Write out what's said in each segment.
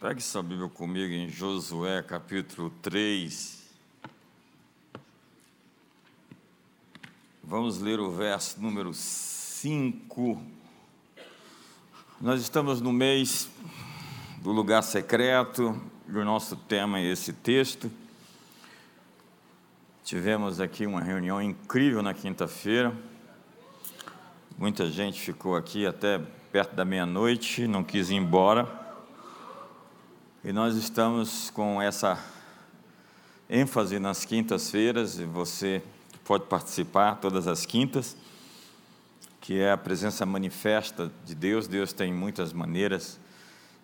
Pegue sua Bíblia comigo em Josué capítulo 3. Vamos ler o verso número 5. Nós estamos no mês do lugar secreto e o nosso tema é esse texto. Tivemos aqui uma reunião incrível na quinta-feira. Muita gente ficou aqui até perto da meia-noite, não quis ir embora. E nós estamos com essa ênfase nas quintas-feiras, e você pode participar todas as quintas, que é a presença manifesta de Deus. Deus tem muitas maneiras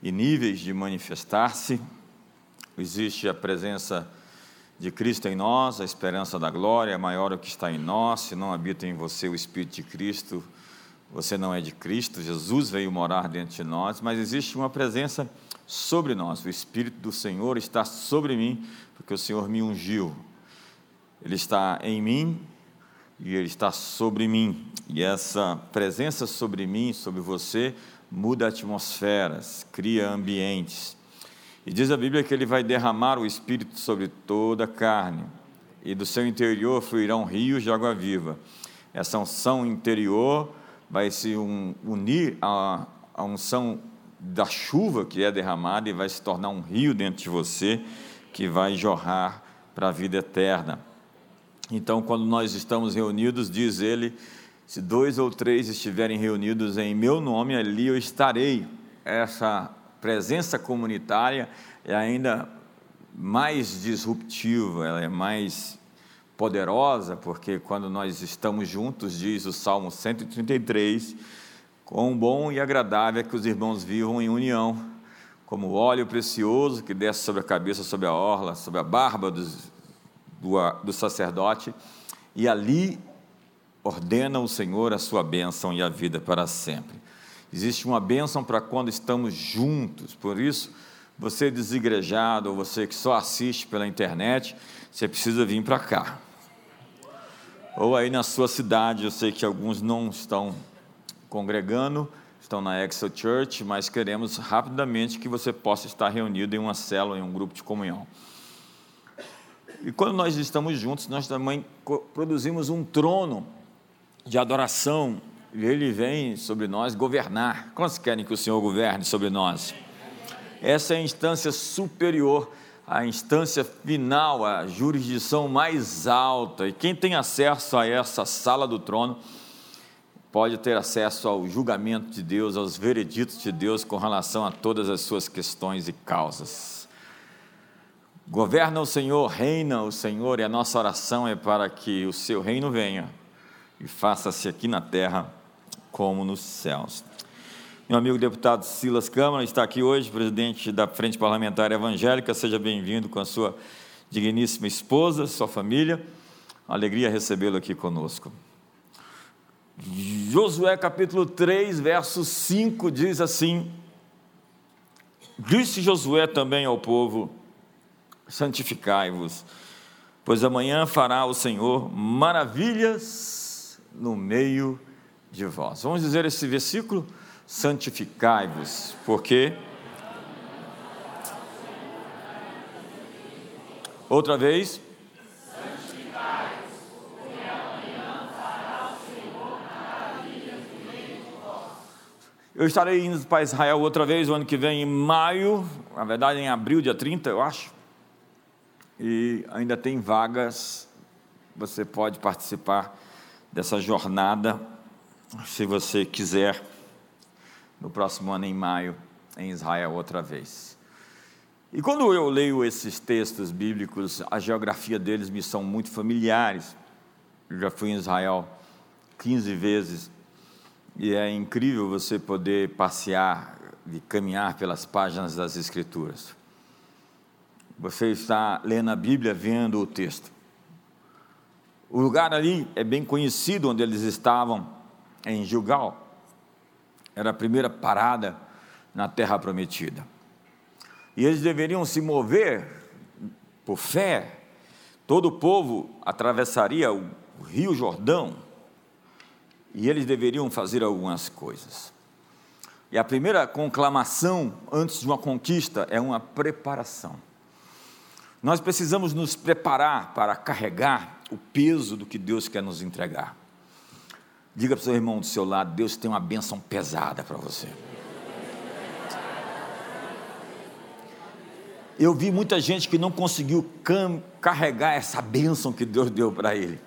e níveis de manifestar-se. Existe a presença de Cristo em nós, a esperança da glória, é maior o que está em nós. Se não habita em você o Espírito de Cristo, você não é de Cristo. Jesus veio morar dentro de nós, mas existe uma presença sobre nós. O Espírito do Senhor está sobre mim, porque o Senhor me ungiu. Ele está em mim e ele está sobre mim. E essa presença sobre mim, sobre você, muda atmosferas, cria ambientes. E diz a Bíblia que ele vai derramar o Espírito sobre toda a carne, e do seu interior fluirão rios de água viva. Essa unção interior vai se unir à, à unção da chuva que é derramada e vai se tornar um rio dentro de você que vai jorrar para a vida eterna. Então, quando nós estamos reunidos, diz ele, se dois ou três estiverem reunidos em meu nome, ali eu estarei. Essa presença comunitária é ainda mais disruptiva, ela é mais poderosa, porque quando nós estamos juntos, diz o Salmo 133, Quão bom e agradável é que os irmãos vivam em união, como óleo precioso que desce sobre a cabeça, sobre a orla, sobre a barba dos, do, do sacerdote, e ali ordena o Senhor a sua bênção e a vida para sempre. Existe uma bênção para quando estamos juntos, por isso, você desigrejado, ou você que só assiste pela internet, você precisa vir para cá. Ou aí na sua cidade, eu sei que alguns não estão congregando, estão na Exo Church, mas queremos rapidamente que você possa estar reunido em uma célula, em um grupo de comunhão. E quando nós estamos juntos, nós também produzimos um trono de adoração, e ele vem sobre nós governar. Quantos querem que o Senhor governe sobre nós? Essa é a instância superior, a instância final, a jurisdição mais alta. E quem tem acesso a essa sala do trono pode ter acesso ao julgamento de Deus, aos vereditos de Deus com relação a todas as suas questões e causas. Governa o Senhor, reina o Senhor, e a nossa oração é para que o seu reino venha e faça-se aqui na terra como nos céus. Meu amigo deputado Silas Câmara está aqui hoje, presidente da Frente Parlamentar Evangélica. Seja bem-vindo com a sua digníssima esposa, sua família. Alegria recebê-lo aqui conosco. Josué capítulo 3, verso 5 diz assim: Disse Josué também ao povo: Santificai-vos, pois amanhã fará o Senhor maravilhas no meio de vós. Vamos dizer esse versículo? Santificai-vos, porque. Outra vez. Eu estarei indo para Israel outra vez o ano que vem, em maio, na verdade em abril, dia 30, eu acho. E ainda tem vagas, você pode participar dessa jornada, se você quiser, no próximo ano, em maio, em Israel outra vez. E quando eu leio esses textos bíblicos, a geografia deles me são muito familiares. Eu já fui em Israel 15 vezes e é incrível você poder passear e caminhar pelas páginas das Escrituras. Você está lendo a Bíblia, vendo o texto. O lugar ali é bem conhecido onde eles estavam, em Gilgal. Era a primeira parada na terra prometida. E eles deveriam se mover por fé. Todo o povo atravessaria o rio Jordão e eles deveriam fazer algumas coisas. E a primeira conclamação antes de uma conquista é uma preparação. Nós precisamos nos preparar para carregar o peso do que Deus quer nos entregar. Diga para o seu irmão do seu lado: Deus tem uma bênção pesada para você. Eu vi muita gente que não conseguiu carregar essa bênção que Deus deu para ele.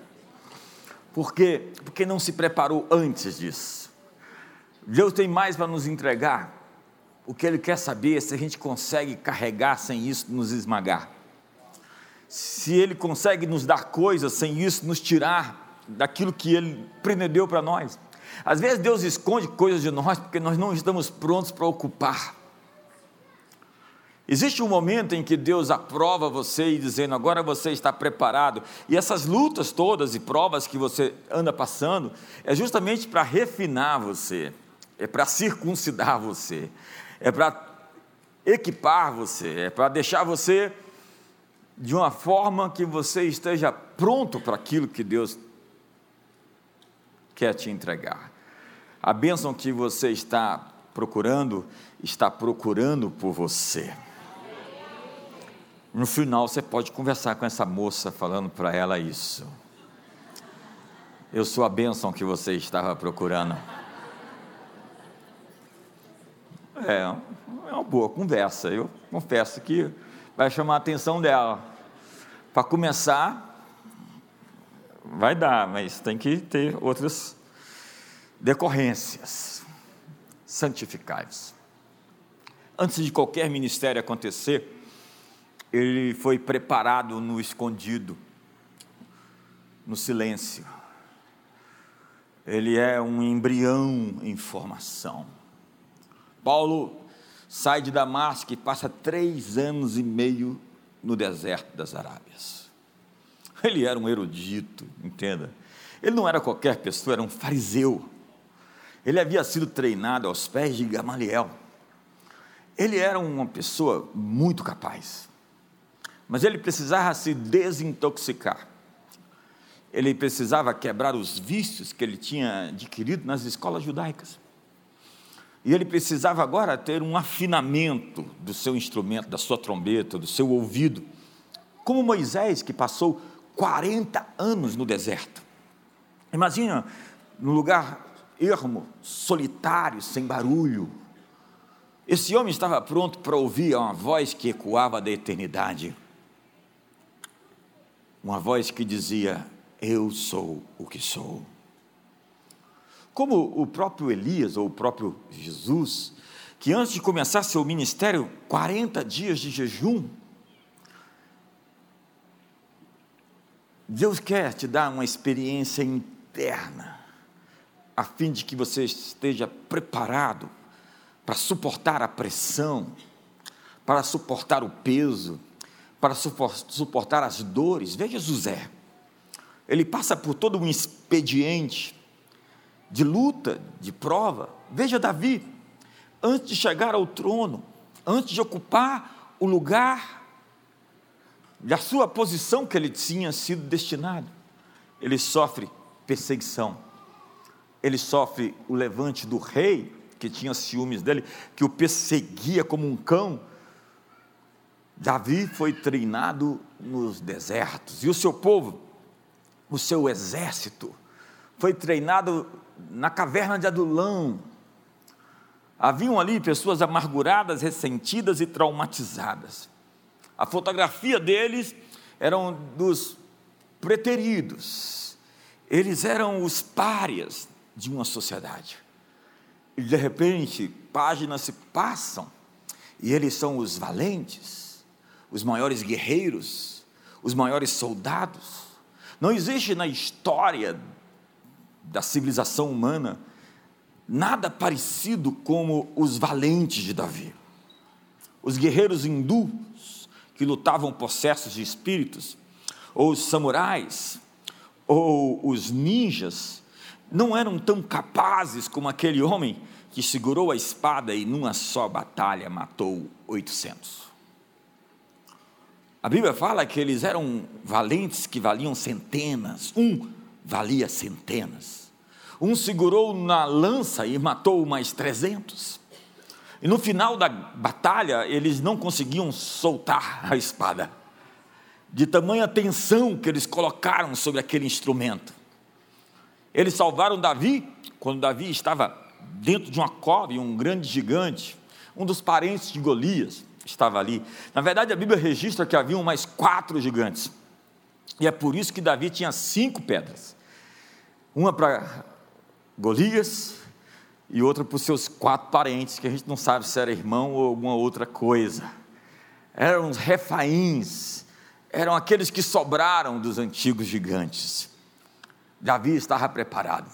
Por quê? Porque não se preparou antes disso. Deus tem mais para nos entregar. O que Ele quer saber é se a gente consegue carregar sem isso nos esmagar. Se Ele consegue nos dar coisas sem isso nos tirar daquilo que Ele prendeu para nós. Às vezes Deus esconde coisas de nós porque nós não estamos prontos para ocupar. Existe um momento em que Deus aprova você e dizendo, agora você está preparado. E essas lutas todas e provas que você anda passando é justamente para refinar você, é para circuncidar você, é para equipar você, é para deixar você de uma forma que você esteja pronto para aquilo que Deus quer te entregar. A bênção que você está procurando, está procurando por você. No final, você pode conversar com essa moça, falando para ela isso. Eu sou a bênção que você estava procurando. É, é uma boa conversa. Eu confesso que vai chamar a atenção dela. Para começar, vai dar, mas tem que ter outras decorrências. Santificais. Antes de qualquer ministério acontecer, ele foi preparado no escondido, no silêncio. Ele é um embrião em formação. Paulo sai de Damasco e passa três anos e meio no deserto das Arábias. Ele era um erudito, entenda. Ele não era qualquer pessoa, era um fariseu. Ele havia sido treinado aos pés de Gamaliel. Ele era uma pessoa muito capaz mas ele precisava se desintoxicar. Ele precisava quebrar os vícios que ele tinha adquirido nas escolas judaicas. E ele precisava agora ter um afinamento do seu instrumento, da sua trombeta, do seu ouvido. Como Moisés, que passou 40 anos no deserto. Imagina, num lugar ermo, solitário, sem barulho. Esse homem estava pronto para ouvir uma voz que ecoava da eternidade uma voz que dizia: Eu sou o que sou. Como o próprio Elias, ou o próprio Jesus, que antes de começar seu ministério, 40 dias de jejum, Deus quer te dar uma experiência interna, a fim de que você esteja preparado para suportar a pressão, para suportar o peso, para suportar as dores. Veja José, ele passa por todo um expediente de luta, de prova. Veja Davi, antes de chegar ao trono, antes de ocupar o lugar da sua posição que ele tinha sido destinado, ele sofre perseguição, ele sofre o levante do rei, que tinha ciúmes dele, que o perseguia como um cão, Davi foi treinado nos desertos, e o seu povo, o seu exército, foi treinado na caverna de Adulão. Haviam ali pessoas amarguradas, ressentidas e traumatizadas. A fotografia deles eram dos preteridos, eles eram os párias de uma sociedade. E de repente, páginas se passam, e eles são os valentes, os maiores guerreiros, os maiores soldados. Não existe na história da civilização humana nada parecido como os valentes de Davi. Os guerreiros hindus que lutavam possessos de espíritos, ou os samurais, ou os ninjas, não eram tão capazes como aquele homem que segurou a espada e numa só batalha matou 800. A Bíblia fala que eles eram valentes que valiam centenas, um valia centenas. Um segurou na lança e matou mais trezentos. E no final da batalha, eles não conseguiam soltar a espada, de tamanha tensão que eles colocaram sobre aquele instrumento. Eles salvaram Davi quando Davi estava dentro de uma cova e um grande gigante, um dos parentes de Golias, estava ali. Na verdade, a Bíblia registra que haviam mais quatro gigantes. E é por isso que Davi tinha cinco pedras: uma para Golias e outra para os seus quatro parentes, que a gente não sabe se era irmão ou alguma outra coisa. Eram os refaíns, eram aqueles que sobraram dos antigos gigantes. Davi estava preparado.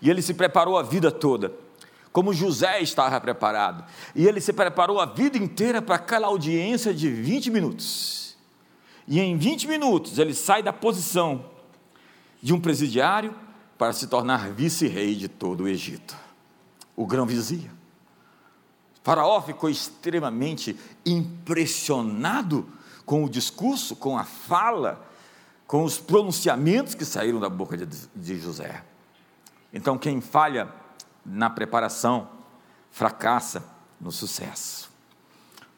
E ele se preparou a vida toda, como José estava preparado. E ele se preparou a vida inteira para aquela audiência de 20 minutos. E em 20 minutos ele sai da posição de um presidiário para se tornar vice-rei de todo o Egito, o grão-vizir. Faraó ficou extremamente impressionado com o discurso, com a fala, com os pronunciamentos que saíram da boca de, de José. Então, quem falha na preparação, fracassa no sucesso.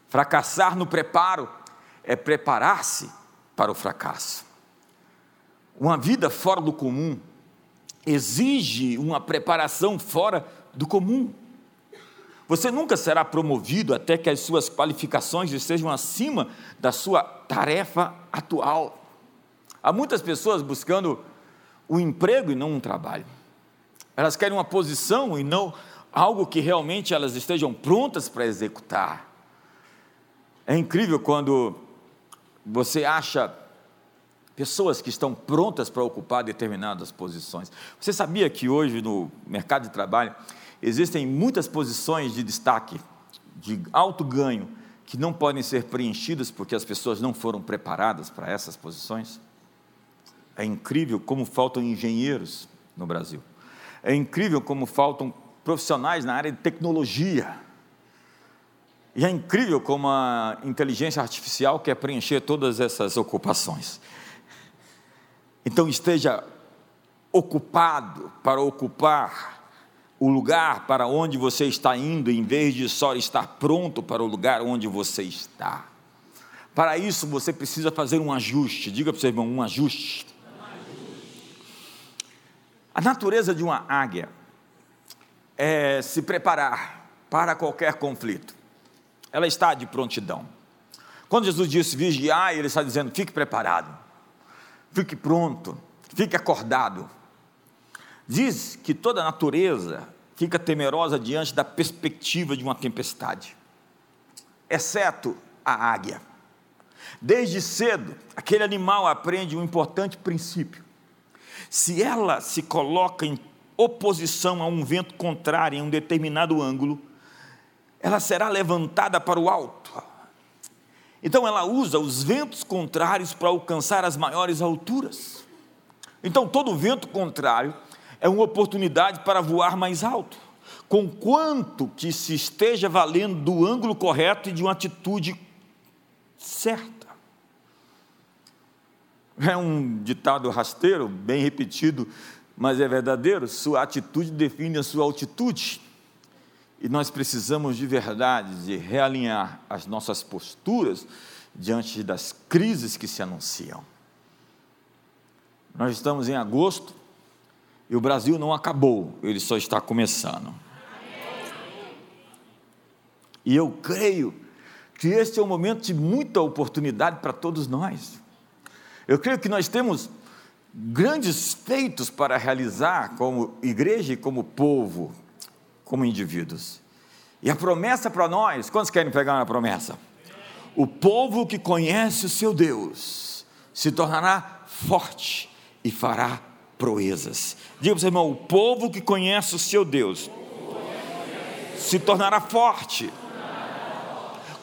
Fracassar no preparo é preparar-se para o fracasso. Uma vida fora do comum exige uma preparação fora do comum. Você nunca será promovido até que as suas qualificações estejam acima da sua tarefa atual. Há muitas pessoas buscando um emprego e não um trabalho. Elas querem uma posição e não algo que realmente elas estejam prontas para executar. É incrível quando você acha pessoas que estão prontas para ocupar determinadas posições. Você sabia que hoje no mercado de trabalho existem muitas posições de destaque, de alto ganho, que não podem ser preenchidas porque as pessoas não foram preparadas para essas posições? É incrível como faltam engenheiros no Brasil. É incrível como faltam profissionais na área de tecnologia. E é incrível como a inteligência artificial quer preencher todas essas ocupações. Então esteja ocupado para ocupar o lugar para onde você está indo, em vez de só estar pronto para o lugar onde você está. Para isso você precisa fazer um ajuste. Diga para o seu irmão, um ajuste. A natureza de uma águia é se preparar para qualquer conflito. Ela está de prontidão. Quando Jesus disse vigiar, ele está dizendo fique preparado fique pronto, fique acordado. Diz que toda a natureza fica temerosa diante da perspectiva de uma tempestade, exceto a águia. Desde cedo, aquele animal aprende um importante princípio. Se ela se coloca em oposição a um vento contrário em um determinado ângulo, ela será levantada para o alto então ela usa os ventos contrários para alcançar as maiores alturas. Então todo vento contrário é uma oportunidade para voar mais alto, com quanto que se esteja valendo do ângulo correto e de uma atitude certa. É um ditado rasteiro, bem repetido, mas é verdadeiro. Sua atitude define a sua altitude. E nós precisamos de verdade de realinhar as nossas posturas diante das crises que se anunciam. Nós estamos em agosto e o Brasil não acabou, ele só está começando. E eu creio que este é um momento de muita oportunidade para todos nós. Eu creio que nós temos grandes feitos para realizar como igreja e como povo, como indivíduos. E a promessa para nós, quantos querem pegar uma promessa? O povo que conhece o seu Deus se tornará forte e fará proezas. Diga para o seu irmão: o povo que conhece o seu Deus se tornará forte.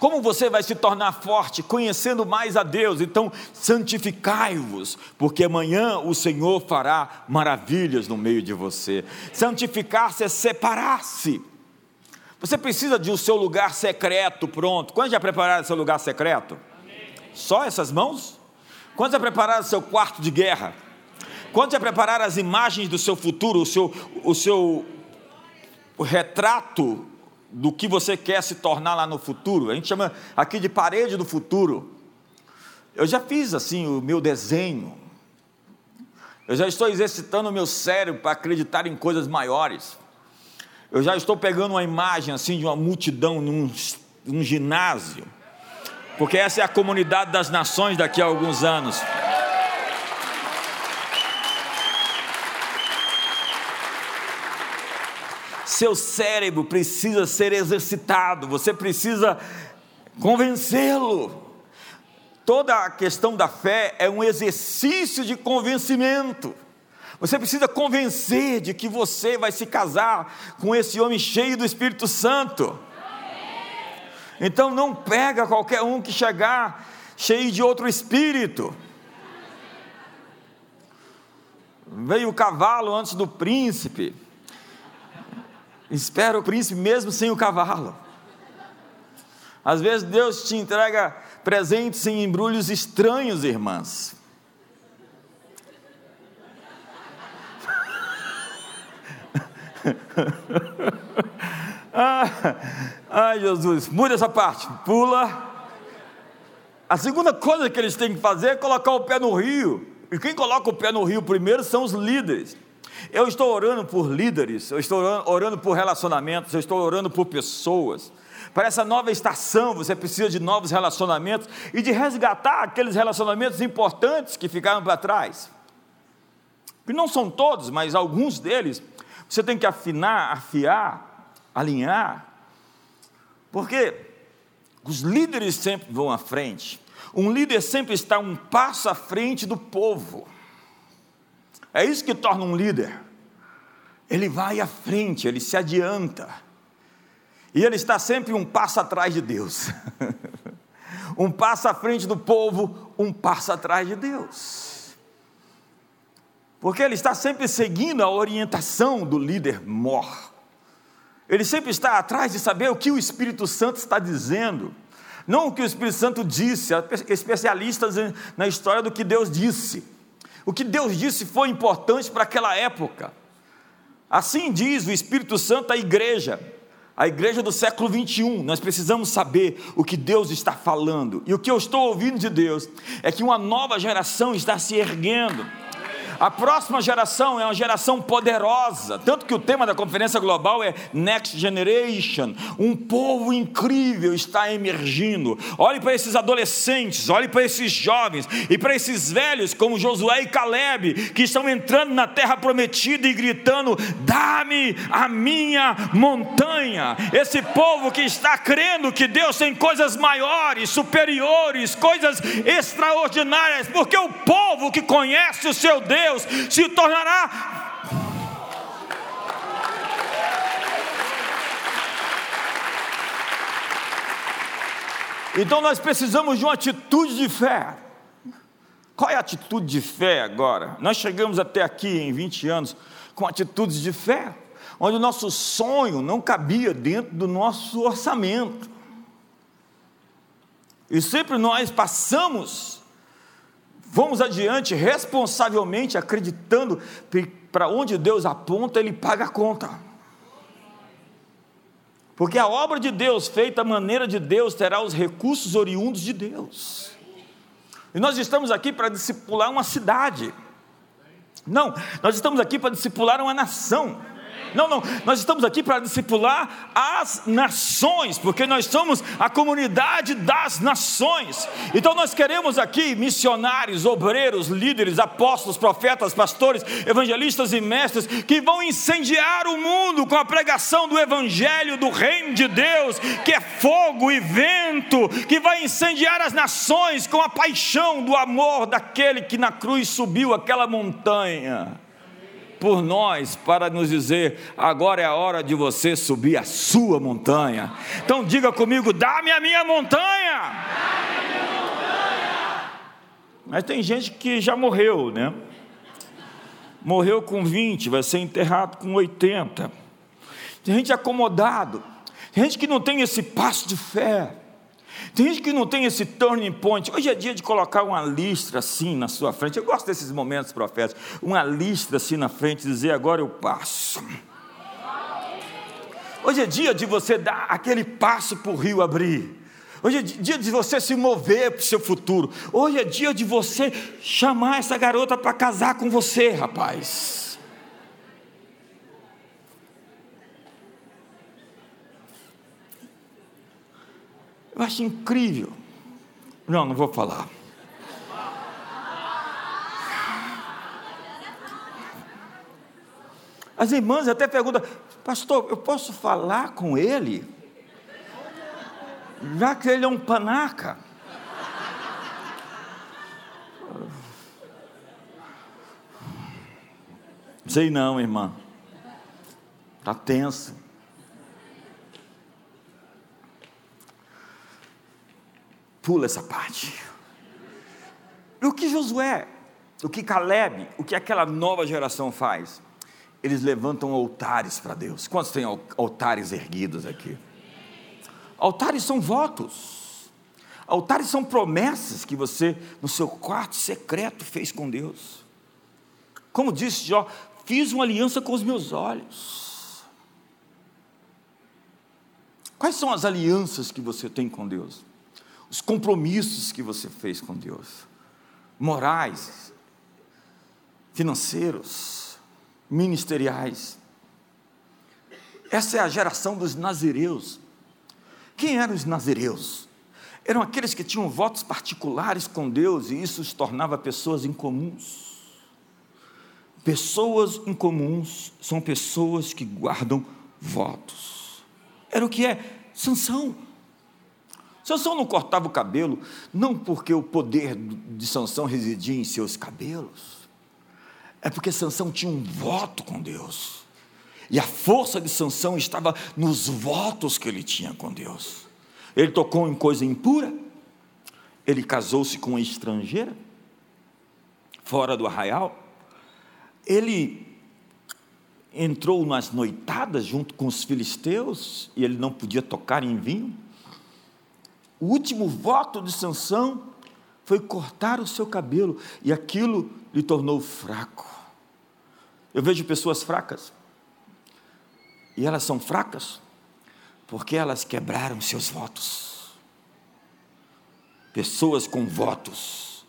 Como você vai se tornar forte? Conhecendo mais a Deus. Então, santificai-vos, porque amanhã o Senhor fará maravilhas no meio de você. Santificar-se é separar-se. Você precisa de o um seu lugar secreto pronto. Quantos já prepararam seu lugar secreto? Só essas mãos? Quantos já prepararam seu quarto de guerra? Quantos já prepararam as imagens do seu futuro, o seu, o seu o retrato do que você quer se tornar lá no futuro. A gente chama aqui de parede do futuro. Eu já fiz assim o meu desenho. Eu já estou exercitando o meu cérebro para acreditar em coisas maiores. Eu já estou pegando uma imagem assim de uma multidão num, num ginásio, porque essa é a comunidade das nações daqui a alguns anos. Seu cérebro precisa ser exercitado, você precisa convencê-lo. Toda a questão da fé é um exercício de convencimento. Você precisa convencer de que você vai se casar com esse homem cheio do Espírito Santo. Então não pega qualquer um que chegar cheio de outro espírito. Veio o cavalo antes do príncipe. Espera o príncipe mesmo sem o cavalo. Às vezes Deus te entrega presentes em embrulhos estranhos, irmãs. ah, ai, Jesus, muda essa parte, pula. A segunda coisa que eles têm que fazer é colocar o pé no rio. E quem coloca o pé no rio primeiro são os líderes. Eu estou orando por líderes, eu estou orando por relacionamentos, eu estou orando por pessoas. Para essa nova estação, você precisa de novos relacionamentos e de resgatar aqueles relacionamentos importantes que ficaram para trás. Que não são todos, mas alguns deles você tem que afinar, afiar, alinhar, porque os líderes sempre vão à frente. Um líder sempre está um passo à frente do povo. É isso que torna um líder. Ele vai à frente, ele se adianta. E ele está sempre um passo atrás de Deus. um passo à frente do povo, um passo atrás de Deus porque ele está sempre seguindo a orientação do líder mor. Ele sempre está atrás de saber o que o Espírito Santo está dizendo, não o que o Espírito Santo disse, especialistas na história do que Deus disse. O que Deus disse foi importante para aquela época. Assim diz o Espírito Santo à igreja, a igreja do século 21. Nós precisamos saber o que Deus está falando. E o que eu estou ouvindo de Deus é que uma nova geração está se erguendo a próxima geração é uma geração poderosa, tanto que o tema da conferência global é Next Generation. Um povo incrível está emergindo. Olhe para esses adolescentes, olhe para esses jovens e para esses velhos como Josué e Caleb, que estão entrando na terra prometida e gritando: "Dá-me a minha montanha". Esse povo que está crendo que Deus tem coisas maiores, superiores, coisas extraordinárias, porque o povo que conhece o seu Deus Deus se tornará Então nós precisamos de uma atitude de fé. Qual é a atitude de fé agora? Nós chegamos até aqui em 20 anos com atitudes de fé, onde o nosso sonho não cabia dentro do nosso orçamento. E sempre nós passamos Vamos adiante responsavelmente, acreditando que para onde Deus aponta, Ele paga a conta. Porque a obra de Deus, feita à maneira de Deus, terá os recursos oriundos de Deus. E nós estamos aqui para discipular uma cidade. Não, nós estamos aqui para discipular uma nação. Não, não, nós estamos aqui para discipular as nações, porque nós somos a comunidade das nações. Então nós queremos aqui missionários, obreiros, líderes, apóstolos, profetas, pastores, evangelistas e mestres que vão incendiar o mundo com a pregação do evangelho do reino de Deus, que é fogo e vento, que vai incendiar as nações com a paixão do amor daquele que na cruz subiu aquela montanha por nós para nos dizer: agora é a hora de você subir a sua montanha. Então diga comigo: dá-me a minha montanha. Mas tem gente que já morreu, né? Morreu com 20, vai ser enterrado com 80. Tem gente acomodado, tem gente que não tem esse passo de fé. Tem gente que não tem esse turning point. Hoje é dia de colocar uma listra assim na sua frente. Eu gosto desses momentos proféticos. Uma listra assim na frente e dizer: agora eu passo. Hoje é dia de você dar aquele passo para o rio abrir. Hoje é dia de você se mover para o seu futuro. Hoje é dia de você chamar essa garota para casar com você, rapaz. Eu acho incrível. Não, não vou falar. As irmãs até perguntam, pastor, eu posso falar com ele? Já que ele é um panaca. Sei não, irmã. Está tenso. Pula essa parte. O que Josué, o que Caleb, o que aquela nova geração faz? Eles levantam altares para Deus. Quantos têm altares erguidos aqui? Altares são votos. Altares são promessas que você, no seu quarto secreto, fez com Deus. Como disse Jó, fiz uma aliança com os meus olhos. Quais são as alianças que você tem com Deus? Os compromissos que você fez com Deus, morais, financeiros, ministeriais. Essa é a geração dos nazireus. Quem eram os nazireus? Eram aqueles que tinham votos particulares com Deus e isso os tornava pessoas incomuns. Pessoas incomuns são pessoas que guardam votos. Era o que é Sansão. Sansão não cortava o cabelo, não porque o poder de Sansão residia em seus cabelos, é porque Sansão tinha um voto com Deus. E a força de Sansão estava nos votos que ele tinha com Deus. Ele tocou em coisa impura, ele casou-se com uma estrangeira, fora do arraial, ele entrou nas noitadas junto com os filisteus e ele não podia tocar em vinho. O último voto de Sansão foi cortar o seu cabelo e aquilo lhe tornou fraco. Eu vejo pessoas fracas e elas são fracas porque elas quebraram seus votos. Pessoas com votos,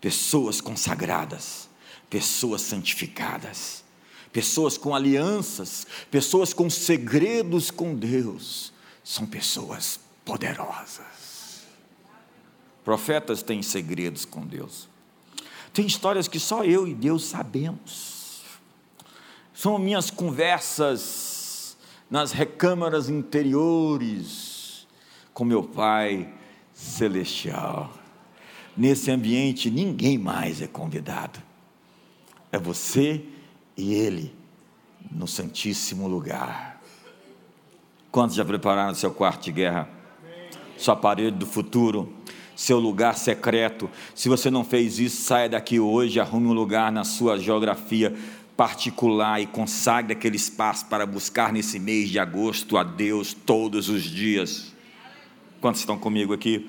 pessoas consagradas, pessoas santificadas, pessoas com alianças, pessoas com segredos com Deus, são pessoas poderosas. Profetas têm segredos com Deus. Tem histórias que só eu e Deus sabemos. São minhas conversas nas recâmaras interiores com meu Pai Celestial. Nesse ambiente, ninguém mais é convidado. É você e Ele no Santíssimo Lugar. Quantos já prepararam seu quarto de guerra? Sua parede do futuro? Seu lugar secreto? Se você não fez isso, saia daqui hoje, arrume um lugar na sua geografia particular e consagre aquele espaço para buscar nesse mês de agosto a Deus todos os dias. Quantos estão comigo aqui?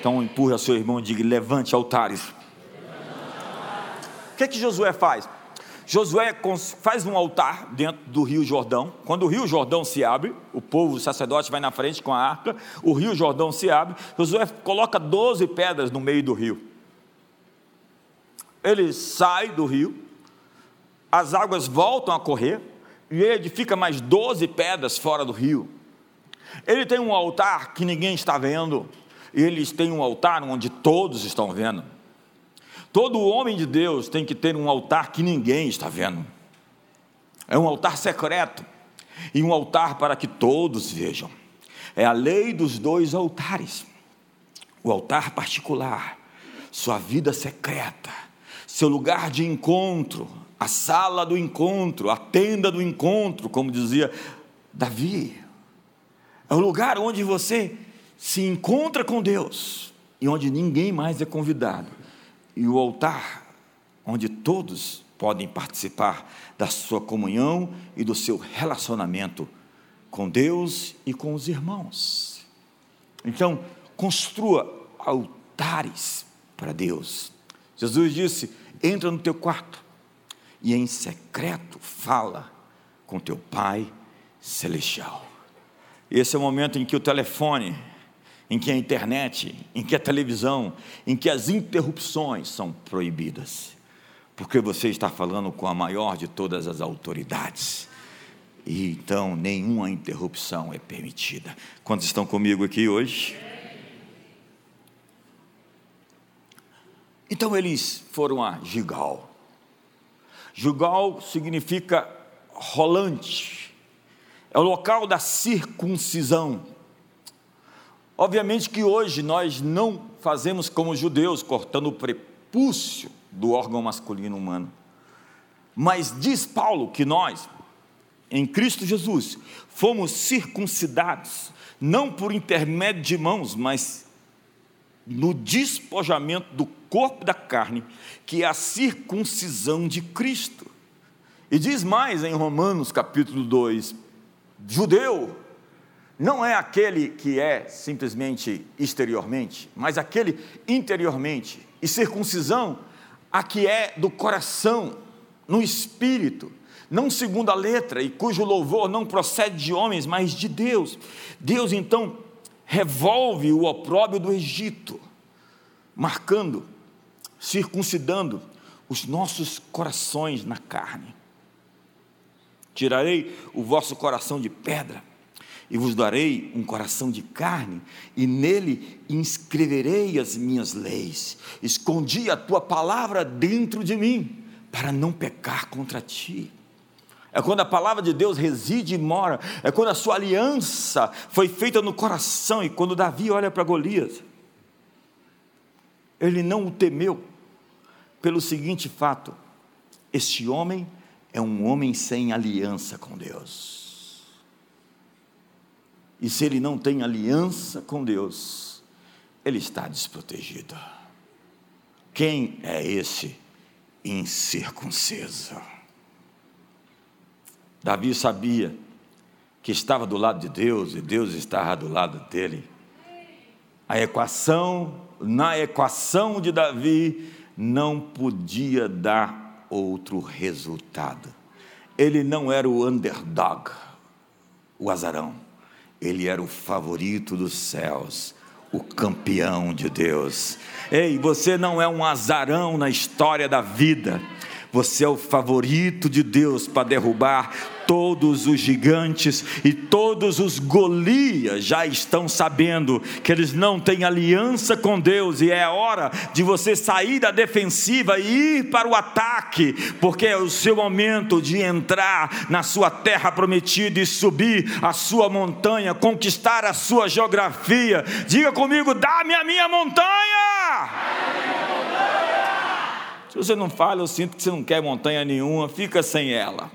Então empurra seu irmão e diga: levante altares. O que, é que Josué faz? Josué faz um altar dentro do rio Jordão. Quando o rio Jordão se abre, o povo, o sacerdote vai na frente com a arca, o rio Jordão se abre, Josué coloca 12 pedras no meio do rio. Ele sai do rio, as águas voltam a correr e ele edifica mais 12 pedras fora do rio. Ele tem um altar que ninguém está vendo, e eles têm um altar onde todos estão vendo. Todo homem de Deus tem que ter um altar que ninguém está vendo. É um altar secreto e um altar para que todos vejam. É a lei dos dois altares: o altar particular, sua vida secreta, seu lugar de encontro, a sala do encontro, a tenda do encontro, como dizia Davi. É o lugar onde você se encontra com Deus e onde ninguém mais é convidado. E o altar, onde todos podem participar da sua comunhão e do seu relacionamento com Deus e com os irmãos. Então, construa altares para Deus. Jesus disse: entra no teu quarto, e em secreto fala com teu Pai celestial. Esse é o momento em que o telefone, em que a internet, em que a televisão, em que as interrupções são proibidas, porque você está falando com a maior de todas as autoridades. E então nenhuma interrupção é permitida. Quantos estão comigo aqui hoje? Então eles foram a Gigal. Gigal significa rolante, é o local da circuncisão. Obviamente que hoje nós não fazemos como os judeus, cortando o prepúcio do órgão masculino humano. Mas diz Paulo que nós, em Cristo Jesus, fomos circuncidados, não por intermédio de mãos, mas no despojamento do corpo da carne, que é a circuncisão de Cristo. E diz mais em Romanos capítulo 2: judeu não é aquele que é simplesmente exteriormente, mas aquele interiormente. E circuncisão, a que é do coração, no espírito, não segundo a letra, e cujo louvor não procede de homens, mas de Deus. Deus então revolve o opróbrio do Egito, marcando, circuncidando os nossos corações na carne. Tirarei o vosso coração de pedra e vos darei um coração de carne, e nele inscreverei as minhas leis. Escondi a tua palavra dentro de mim, para não pecar contra ti. É quando a palavra de Deus reside e mora, é quando a sua aliança foi feita no coração, e quando Davi olha para Golias, ele não o temeu, pelo seguinte fato: este homem é um homem sem aliança com Deus. E se ele não tem aliança com Deus, ele está desprotegido. Quem é esse incircunciso? Davi sabia que estava do lado de Deus e Deus estava do lado dele. A equação, na equação de Davi, não podia dar outro resultado. Ele não era o underdog, o azarão. Ele era o favorito dos céus, o campeão de Deus. Ei, você não é um azarão na história da vida. Você é o favorito de Deus para derrubar todos os gigantes e todos os Golias já estão sabendo que eles não têm aliança com Deus e é hora de você sair da defensiva e ir para o ataque, porque é o seu momento de entrar na sua terra prometida e subir a sua montanha, conquistar a sua geografia. Diga comigo: dá-me a minha montanha. Se você não fala, eu sinto que você não quer montanha nenhuma, fica sem ela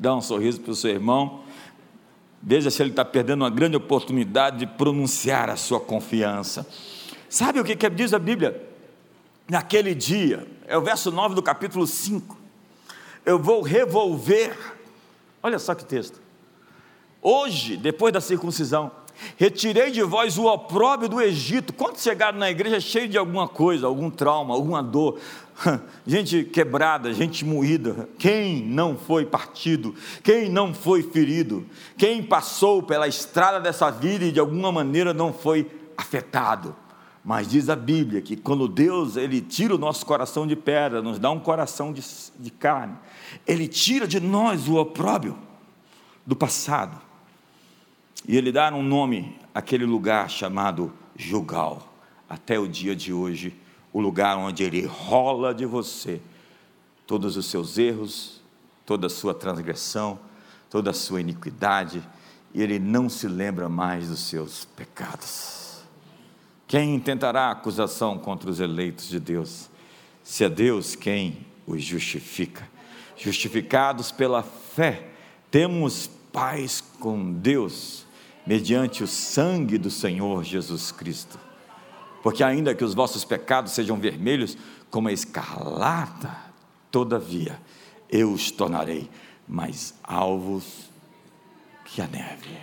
dá um sorriso para o seu irmão, veja se ele está perdendo uma grande oportunidade de pronunciar a sua confiança. Sabe o que, que diz a Bíblia? Naquele dia, é o verso 9 do capítulo 5. Eu vou revolver, olha só que texto. Hoje, depois da circuncisão, retirei de vós o opróbrio do Egito. Quando chegaram na igreja cheio de alguma coisa, algum trauma, alguma dor, gente quebrada, gente moída. Quem não foi partido? Quem não foi ferido? Quem passou pela estrada dessa vida e de alguma maneira não foi afetado? Mas diz a Bíblia que quando Deus ele tira o nosso coração de pedra, nos dá um coração de, de carne, Ele tira de nós o opróbrio do passado. E Ele dá um nome àquele lugar chamado Jugal, até o dia de hoje o lugar onde Ele rola de você todos os seus erros, toda a sua transgressão, toda a sua iniquidade, e Ele não se lembra mais dos seus pecados. Quem intentará acusação contra os eleitos de Deus? Se é Deus quem os justifica. Justificados pela fé, temos paz com Deus, mediante o sangue do Senhor Jesus Cristo porque ainda que os vossos pecados sejam vermelhos como a escarlata, todavia eu os tornarei mais alvos que a neve.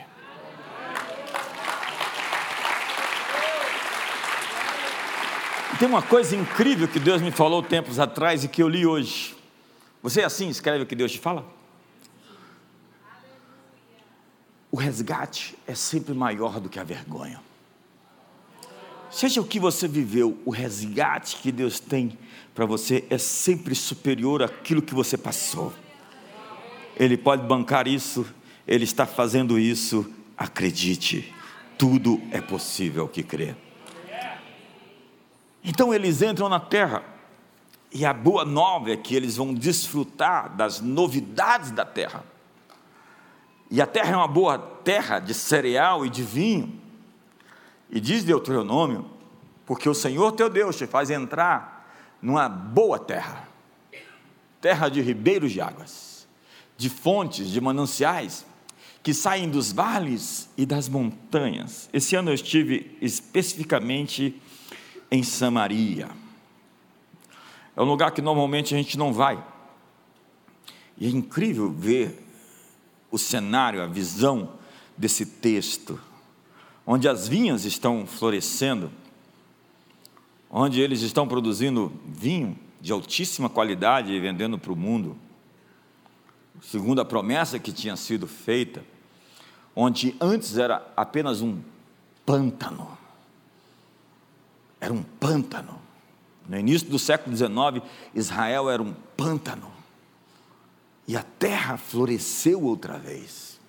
Tem uma coisa incrível que Deus me falou tempos atrás e que eu li hoje. Você é assim, escreve o que Deus te fala? o resgate é sempre maior do que a vergonha. Seja o que você viveu, o resgate que Deus tem para você é sempre superior àquilo que você passou. Ele pode bancar isso, Ele está fazendo isso, acredite, tudo é possível que crê. Então eles entram na terra, e a boa nova é que eles vão desfrutar das novidades da terra. E a terra é uma boa terra de cereal e de vinho. E diz Deuteronômio, porque o Senhor teu Deus te faz entrar numa boa terra, terra de ribeiros de águas, de fontes, de mananciais, que saem dos vales e das montanhas. Esse ano eu estive especificamente em Samaria. É um lugar que normalmente a gente não vai. E é incrível ver o cenário, a visão desse texto, onde as vinhas estão florescendo, onde eles estão produzindo vinho de altíssima qualidade e vendendo para o mundo, segundo a promessa que tinha sido feita, onde antes era apenas um pântano. Era um pântano. No início do século XIX, Israel era um pântano. E a terra floresceu outra vez.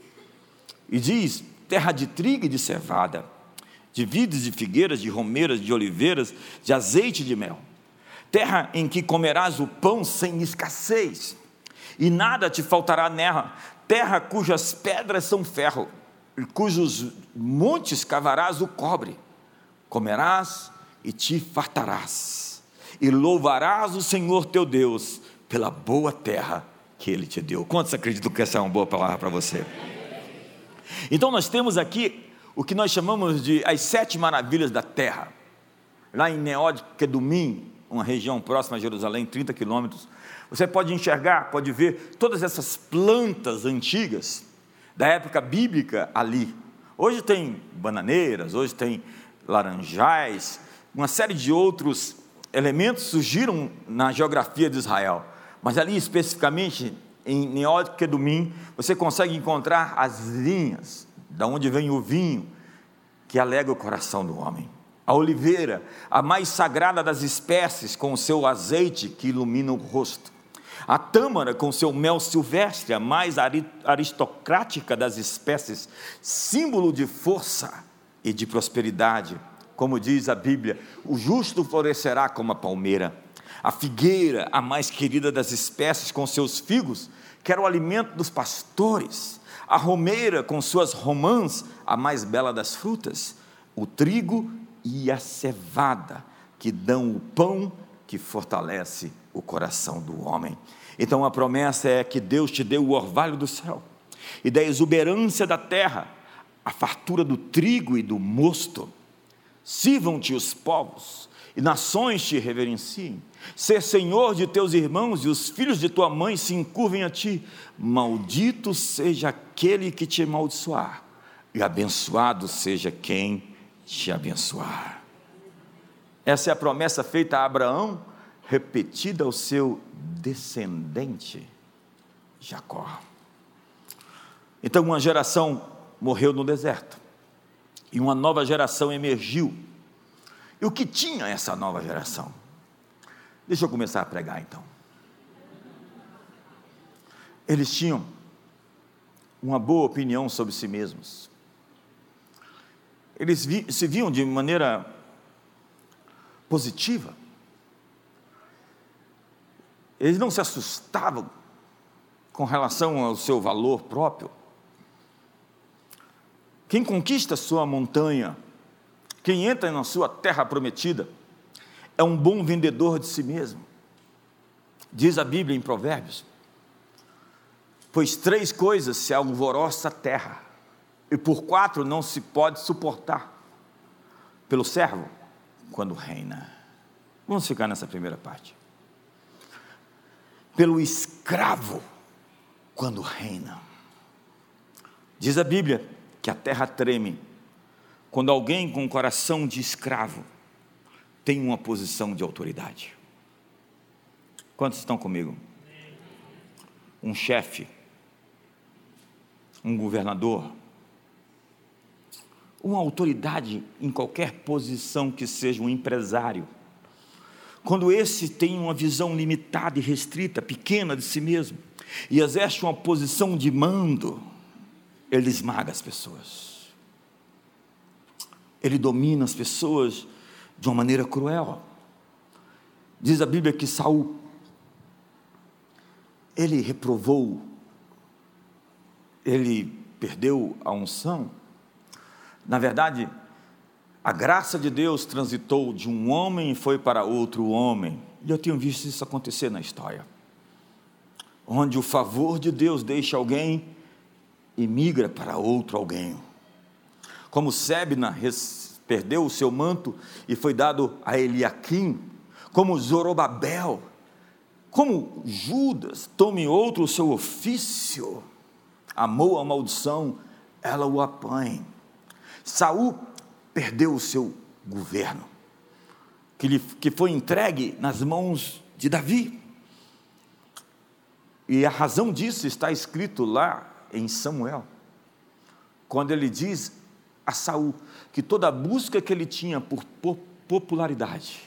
E diz: terra de trigo e de cevada, de vides de figueiras, de romeiras, de oliveiras, de azeite e de mel. Terra em que comerás o pão sem escassez, e nada te faltará nela. Terra cujas pedras são ferro, e cujos montes cavarás o cobre. Comerás e te fartarás, e louvarás o Senhor teu Deus pela boa terra que ele te deu. Quantos acreditam que essa é uma boa palavra para você? Então nós temos aqui o que nós chamamos de as sete maravilhas da terra. Lá em Neod Kedumim, uma região próxima a Jerusalém, 30 quilômetros, você pode enxergar, pode ver todas essas plantas antigas da época bíblica ali. Hoje tem bananeiras, hoje tem laranjais, uma série de outros elementos surgiram na geografia de Israel. Mas ali especificamente em Neod Kedumim, você consegue encontrar as linhas, da onde vem o vinho, que alega o coração do homem. A oliveira, a mais sagrada das espécies, com o seu azeite que ilumina o rosto. A tâmara, com seu mel silvestre, a mais aristocrática das espécies, símbolo de força e de prosperidade. Como diz a Bíblia, o justo florescerá como a palmeira a figueira, a mais querida das espécies, com seus figos, que era o alimento dos pastores, a romeira, com suas romãs, a mais bela das frutas, o trigo e a cevada, que dão o pão que fortalece o coração do homem. Então a promessa é que Deus te deu o orvalho do céu, e da exuberância da terra, a fartura do trigo e do mosto. Sirvam-te os povos, e nações te reverenciem ser senhor de teus irmãos e os filhos de tua mãe se encurvem a ti, maldito seja aquele que te amaldiçoar, e abençoado seja quem te abençoar. Essa é a promessa feita a Abraão, repetida ao seu descendente Jacó. Então, uma geração morreu no deserto, e uma nova geração emergiu. E o que tinha essa nova geração? Deixa eu começar a pregar então. Eles tinham uma boa opinião sobre si mesmos. Eles vi, se viam de maneira positiva. Eles não se assustavam com relação ao seu valor próprio. Quem conquista sua montanha, quem entra na sua terra prometida, é um bom vendedor de si mesmo. Diz a Bíblia em Provérbios: Pois três coisas se alvoroça a terra, e por quatro não se pode suportar. Pelo servo, quando reina. Vamos ficar nessa primeira parte. Pelo escravo, quando reina. Diz a Bíblia que a terra treme quando alguém com coração de escravo tem uma posição de autoridade. Quantos estão comigo? Um chefe, um governador, uma autoridade em qualquer posição que seja um empresário, quando esse tem uma visão limitada e restrita, pequena de si mesmo, e exerce uma posição de mando, ele esmaga as pessoas. Ele domina as pessoas de uma maneira cruel. Diz a Bíblia que Saul ele reprovou, ele perdeu a unção. Na verdade, a graça de Deus transitou de um homem e foi para outro homem. E eu tenho visto isso acontecer na história. Onde o favor de Deus deixa alguém e migra para outro alguém. Como Sebna perdeu o seu manto e foi dado a Eliakim, como Zorobabel, como Judas tome outro o seu ofício, amou a maldição, ela o apanha. Saul perdeu o seu governo, que, lhe, que foi entregue nas mãos de Davi. E a razão disso está escrito lá em Samuel, quando ele diz a Saul que toda a busca que ele tinha por popularidade,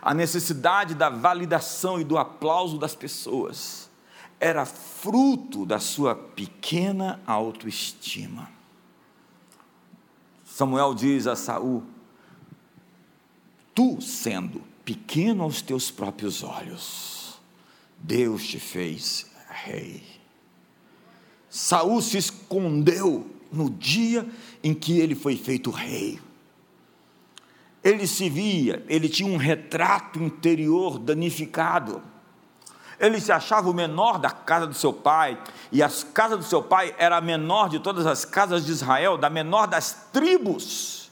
a necessidade da validação e do aplauso das pessoas, era fruto da sua pequena autoestima. Samuel diz a Saul: Tu sendo pequeno aos teus próprios olhos, Deus te fez rei. Saul se escondeu no dia em que ele foi feito rei. Ele se via, ele tinha um retrato interior danificado ele se achava o menor da casa do seu pai, e a casa do seu pai era a menor de todas as casas de Israel, da menor das tribos,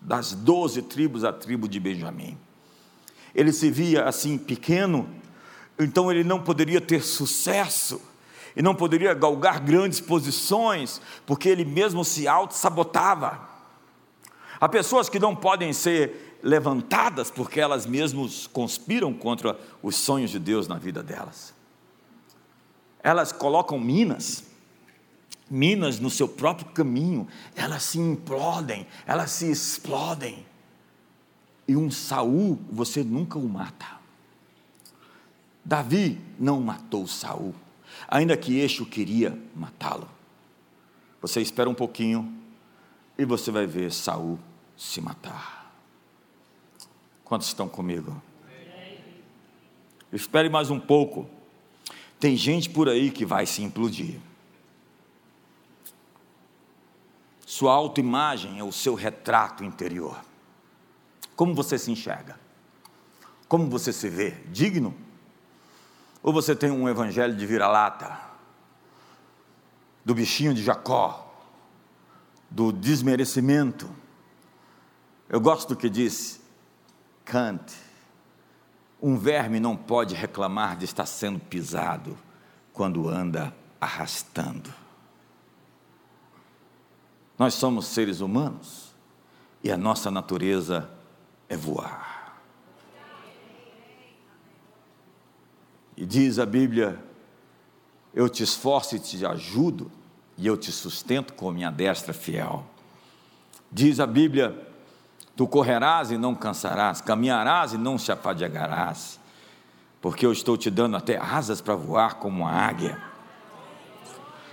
das doze tribos, a tribo de Benjamim. Ele se via assim pequeno, então ele não poderia ter sucesso, e não poderia galgar grandes posições, porque ele mesmo se auto-sabotava. Há pessoas que não podem ser levantadas porque elas mesmas conspiram contra os sonhos de Deus na vida delas. Elas colocam minas, minas no seu próprio caminho, elas se implodem, elas se explodem. E um Saul, você nunca o mata. Davi não matou Saul, ainda que Eixo queria matá-lo. Você espera um pouquinho e você vai ver Saul se matar. Quantos estão comigo? Espere mais um pouco. Tem gente por aí que vai se implodir. Sua autoimagem é o seu retrato interior. Como você se enxerga? Como você se vê? Digno? Ou você tem um evangelho de vira-lata? Do bichinho de Jacó? Do desmerecimento? Eu gosto do que disse: Kant, um verme não pode reclamar de estar sendo pisado quando anda arrastando. Nós somos seres humanos e a nossa natureza é voar. E diz a Bíblia: Eu te esforço e te ajudo, e eu te sustento com minha destra fiel. Diz a Bíblia: Tu correrás e não cansarás, caminharás e não se afadigarás, porque eu estou te dando até asas para voar como uma águia.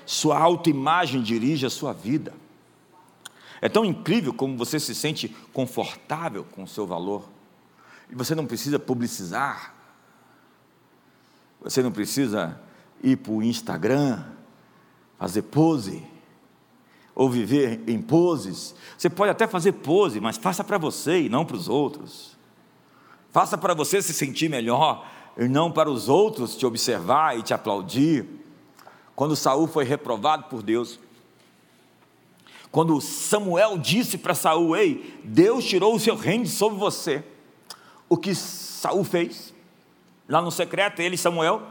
Sua autoimagem dirige a sua vida. É tão incrível como você se sente confortável com o seu valor. E você não precisa publicizar. Você não precisa ir para o Instagram, fazer pose ou viver em poses. Você pode até fazer pose, mas faça para você e não para os outros. Faça para você se sentir melhor e não para os outros te observar e te aplaudir. Quando Saul foi reprovado por Deus, quando Samuel disse para Saul: "Ei, Deus tirou o seu reino sobre você". O que Saul fez? Lá no secreto, ele Samuel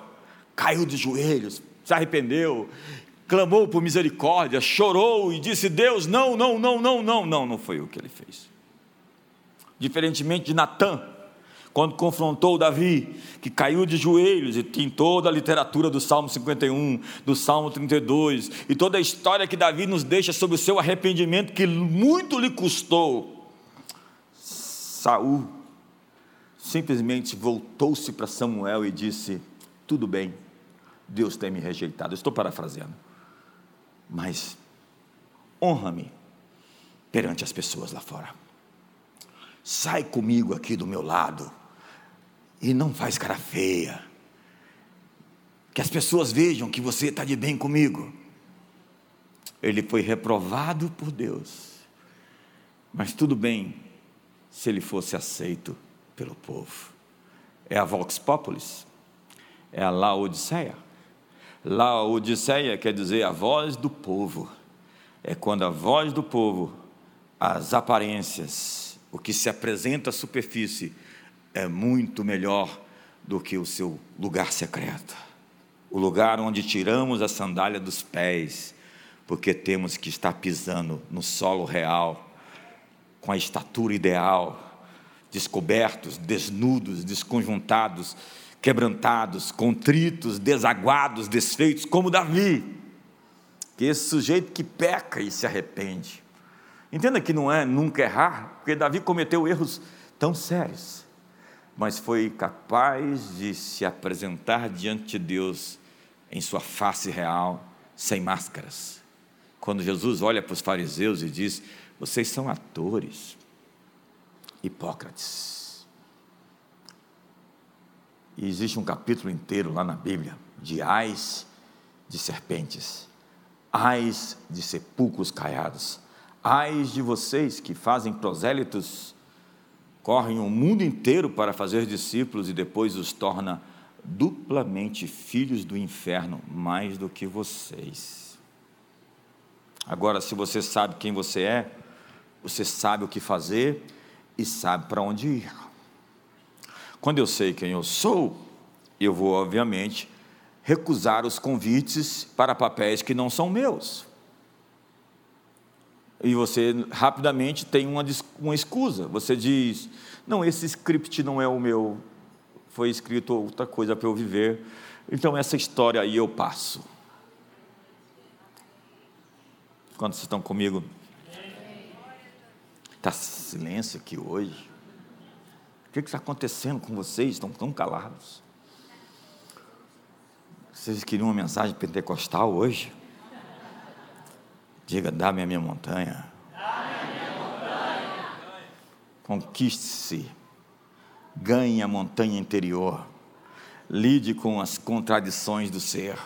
caiu de joelhos, se arrependeu clamou por misericórdia, chorou e disse: Deus, não, não, não, não, não, não, não foi o que ele fez. Diferentemente de Natã, quando confrontou Davi, que caiu de joelhos e tem toda a literatura do Salmo 51, do Salmo 32 e toda a história que Davi nos deixa sobre o seu arrependimento que muito lhe custou. Saul simplesmente voltou-se para Samuel e disse: Tudo bem, Deus tem me rejeitado. estou parafraseando, mas honra-me perante as pessoas lá fora. Sai comigo aqui do meu lado e não faz cara feia. Que as pessoas vejam que você está de bem comigo. Ele foi reprovado por Deus, mas tudo bem se ele fosse aceito pelo povo. É a Vox Populis, é a Laodiceia. Laodiceia quer dizer a voz do povo. É quando a voz do povo, as aparências, o que se apresenta à superfície, é muito melhor do que o seu lugar secreto. O lugar onde tiramos a sandália dos pés, porque temos que estar pisando no solo real, com a estatura ideal, descobertos, desnudos, desconjuntados, quebrantados, contritos, desaguados, desfeitos, como Davi, que esse sujeito que peca e se arrepende. Entenda que não é nunca errar, porque Davi cometeu erros tão sérios mas foi capaz de se apresentar diante de Deus em sua face real, sem máscaras. Quando Jesus olha para os fariseus e diz: Vocês são atores, Hipócrates. E existe um capítulo inteiro lá na Bíblia de ais de serpentes, ais de sepulcros caiados, ais de vocês que fazem prosélitos correm o mundo inteiro para fazer discípulos e depois os torna duplamente filhos do inferno, mais do que vocês. Agora, se você sabe quem você é, você sabe o que fazer e sabe para onde ir. Quando eu sei quem eu sou, eu vou, obviamente, recusar os convites para papéis que não são meus e você rapidamente tem uma, uma escusa. Você diz: Não, esse script não é o meu, foi escrito outra coisa para eu viver, então essa história aí eu passo. Quando vocês estão comigo? Está silêncio aqui hoje. O que está acontecendo com vocês? Estão tão calados. Vocês queriam uma mensagem pentecostal hoje? Diga, dá-me a minha montanha. Conquiste-se. Ganhe a montanha interior. Lide com as contradições do ser.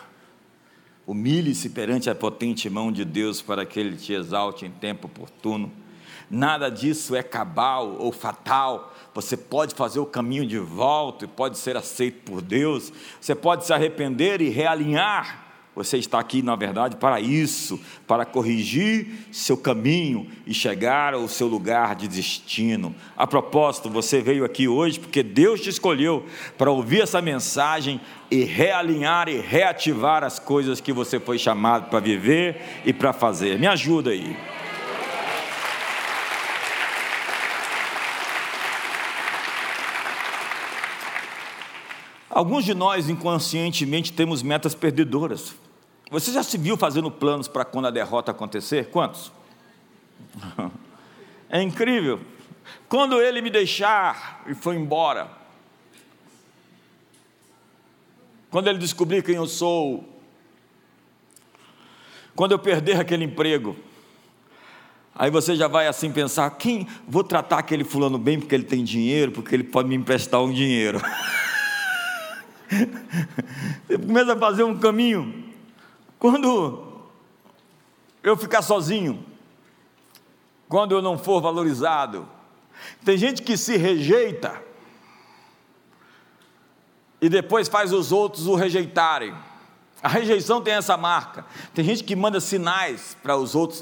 Humilhe-se perante a potente mão de Deus para que Ele te exalte em tempo oportuno. Nada disso é cabal ou fatal. Você pode fazer o caminho de volta e pode ser aceito por Deus. Você pode se arrepender e realinhar você está aqui, na verdade, para isso, para corrigir seu caminho e chegar ao seu lugar de destino. A propósito, você veio aqui hoje porque Deus te escolheu para ouvir essa mensagem e realinhar e reativar as coisas que você foi chamado para viver e para fazer. Me ajuda aí. Alguns de nós inconscientemente temos metas perdedoras. Você já se viu fazendo planos para quando a derrota acontecer? Quantos? É incrível. Quando ele me deixar e foi embora, quando ele descobrir quem eu sou, quando eu perder aquele emprego, aí você já vai assim pensar: quem vou tratar aquele fulano bem porque ele tem dinheiro, porque ele pode me emprestar um dinheiro. Você começa a fazer um caminho quando eu ficar sozinho, quando eu não for valorizado, tem gente que se rejeita e depois faz os outros o rejeitarem. A rejeição tem essa marca. Tem gente que manda sinais para os outros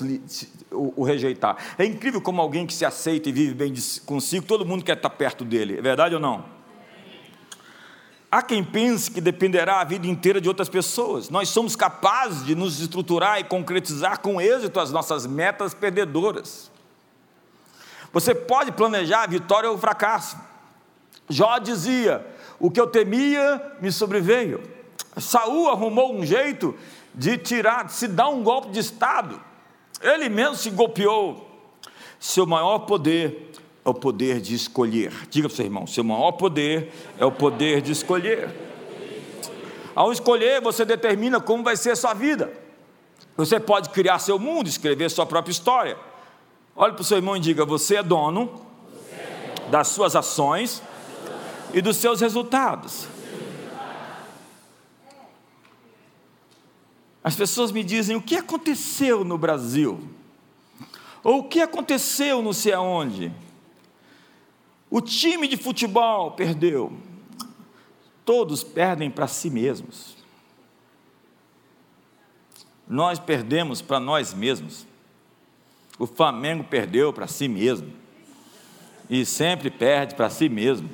o, rejeitar. É incrível como alguém que se aceita e vive bem consigo, todo mundo quer estar perto dele. É verdade ou não? Há quem pense que dependerá a vida inteira de outras pessoas. Nós somos capazes de nos estruturar e concretizar com êxito as nossas metas perdedoras. Você pode planejar a vitória ou o fracasso. Jó dizia: O que eu temia me sobreveio. Saul arrumou um jeito de tirar, de se dar um golpe de Estado. Ele mesmo se golpeou. Seu maior poder é o poder de escolher. Diga para o seu irmão: seu maior poder é o poder de escolher. Ao escolher, você determina como vai ser a sua vida. Você pode criar seu mundo, escrever sua própria história. Olhe para o seu irmão e diga: Você é dono das suas ações e dos seus resultados. As pessoas me dizem: O que aconteceu no Brasil? Ou o que aconteceu não sei aonde? O time de futebol perdeu. Todos perdem para si mesmos. Nós perdemos para nós mesmos. O Flamengo perdeu para si mesmo. E sempre perde para si mesmo.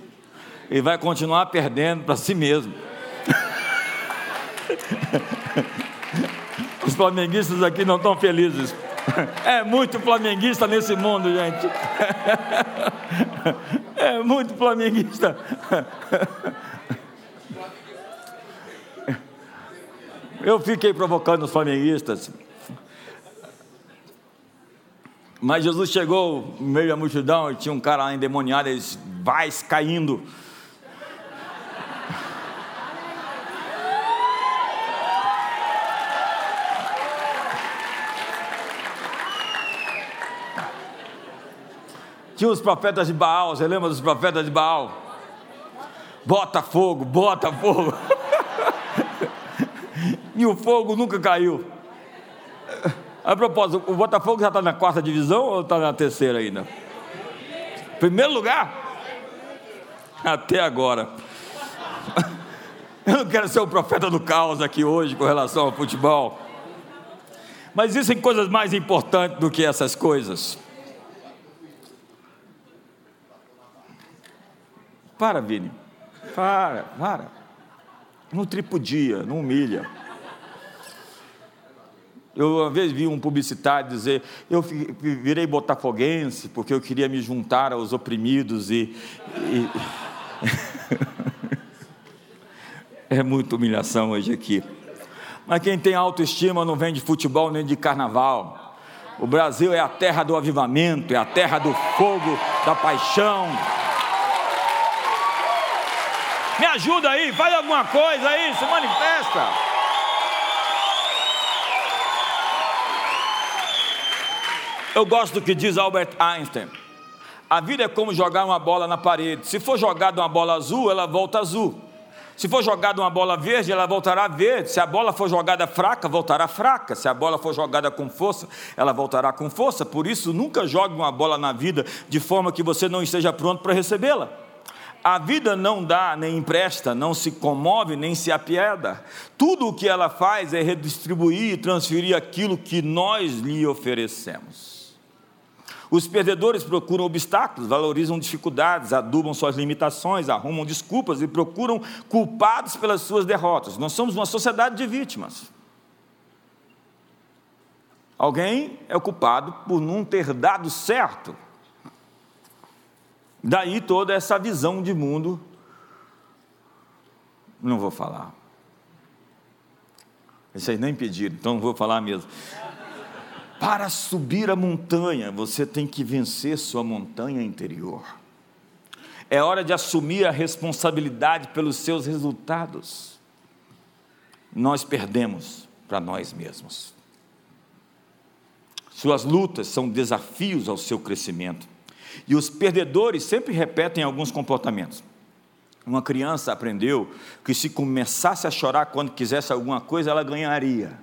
E vai continuar perdendo para si mesmo. Os flamenguistas aqui não estão felizes. É muito flamenguista nesse mundo, gente. É muito flamenguista. Eu fiquei provocando os flamenguistas. Mas Jesus chegou meio da multidão e tinha um cara endemoniado, eles vais caindo. Tinha os profetas de Baal, você lembra dos profetas de Baal? Bota fogo, bota fogo. e o fogo nunca caiu. A propósito, o Botafogo já está na quarta divisão ou está na terceira ainda? Primeiro lugar? Até agora. Eu não quero ser o profeta do caos aqui hoje com relação ao futebol. Mas existem coisas mais importantes do que essas coisas. Para, Vini. Para, para. Não tripudia, não humilha. Eu uma vez vi um publicitário dizer: Eu virei botafoguense porque eu queria me juntar aos oprimidos e. e... é muita humilhação hoje aqui. Mas quem tem autoestima não vem de futebol nem de carnaval. O Brasil é a terra do avivamento, é a terra do fogo, da paixão, me ajuda aí, faz alguma coisa aí, se manifesta. Eu gosto do que diz Albert Einstein. A vida é como jogar uma bola na parede. Se for jogada uma bola azul, ela volta azul. Se for jogada uma bola verde, ela voltará verde. Se a bola for jogada fraca, voltará fraca. Se a bola for jogada com força, ela voltará com força. Por isso, nunca jogue uma bola na vida de forma que você não esteja pronto para recebê-la. A vida não dá nem empresta, não se comove nem se apieda. Tudo o que ela faz é redistribuir e transferir aquilo que nós lhe oferecemos. Os perdedores procuram obstáculos, valorizam dificuldades, adubam suas limitações, arrumam desculpas e procuram culpados pelas suas derrotas. Nós somos uma sociedade de vítimas. Alguém é culpado por não ter dado certo Daí toda essa visão de mundo. Não vou falar. Vocês nem pediram, então não vou falar mesmo. Para subir a montanha, você tem que vencer sua montanha interior. É hora de assumir a responsabilidade pelos seus resultados. Nós perdemos para nós mesmos. Suas lutas são desafios ao seu crescimento. E os perdedores sempre repetem alguns comportamentos. Uma criança aprendeu que se começasse a chorar quando quisesse alguma coisa, ela ganharia.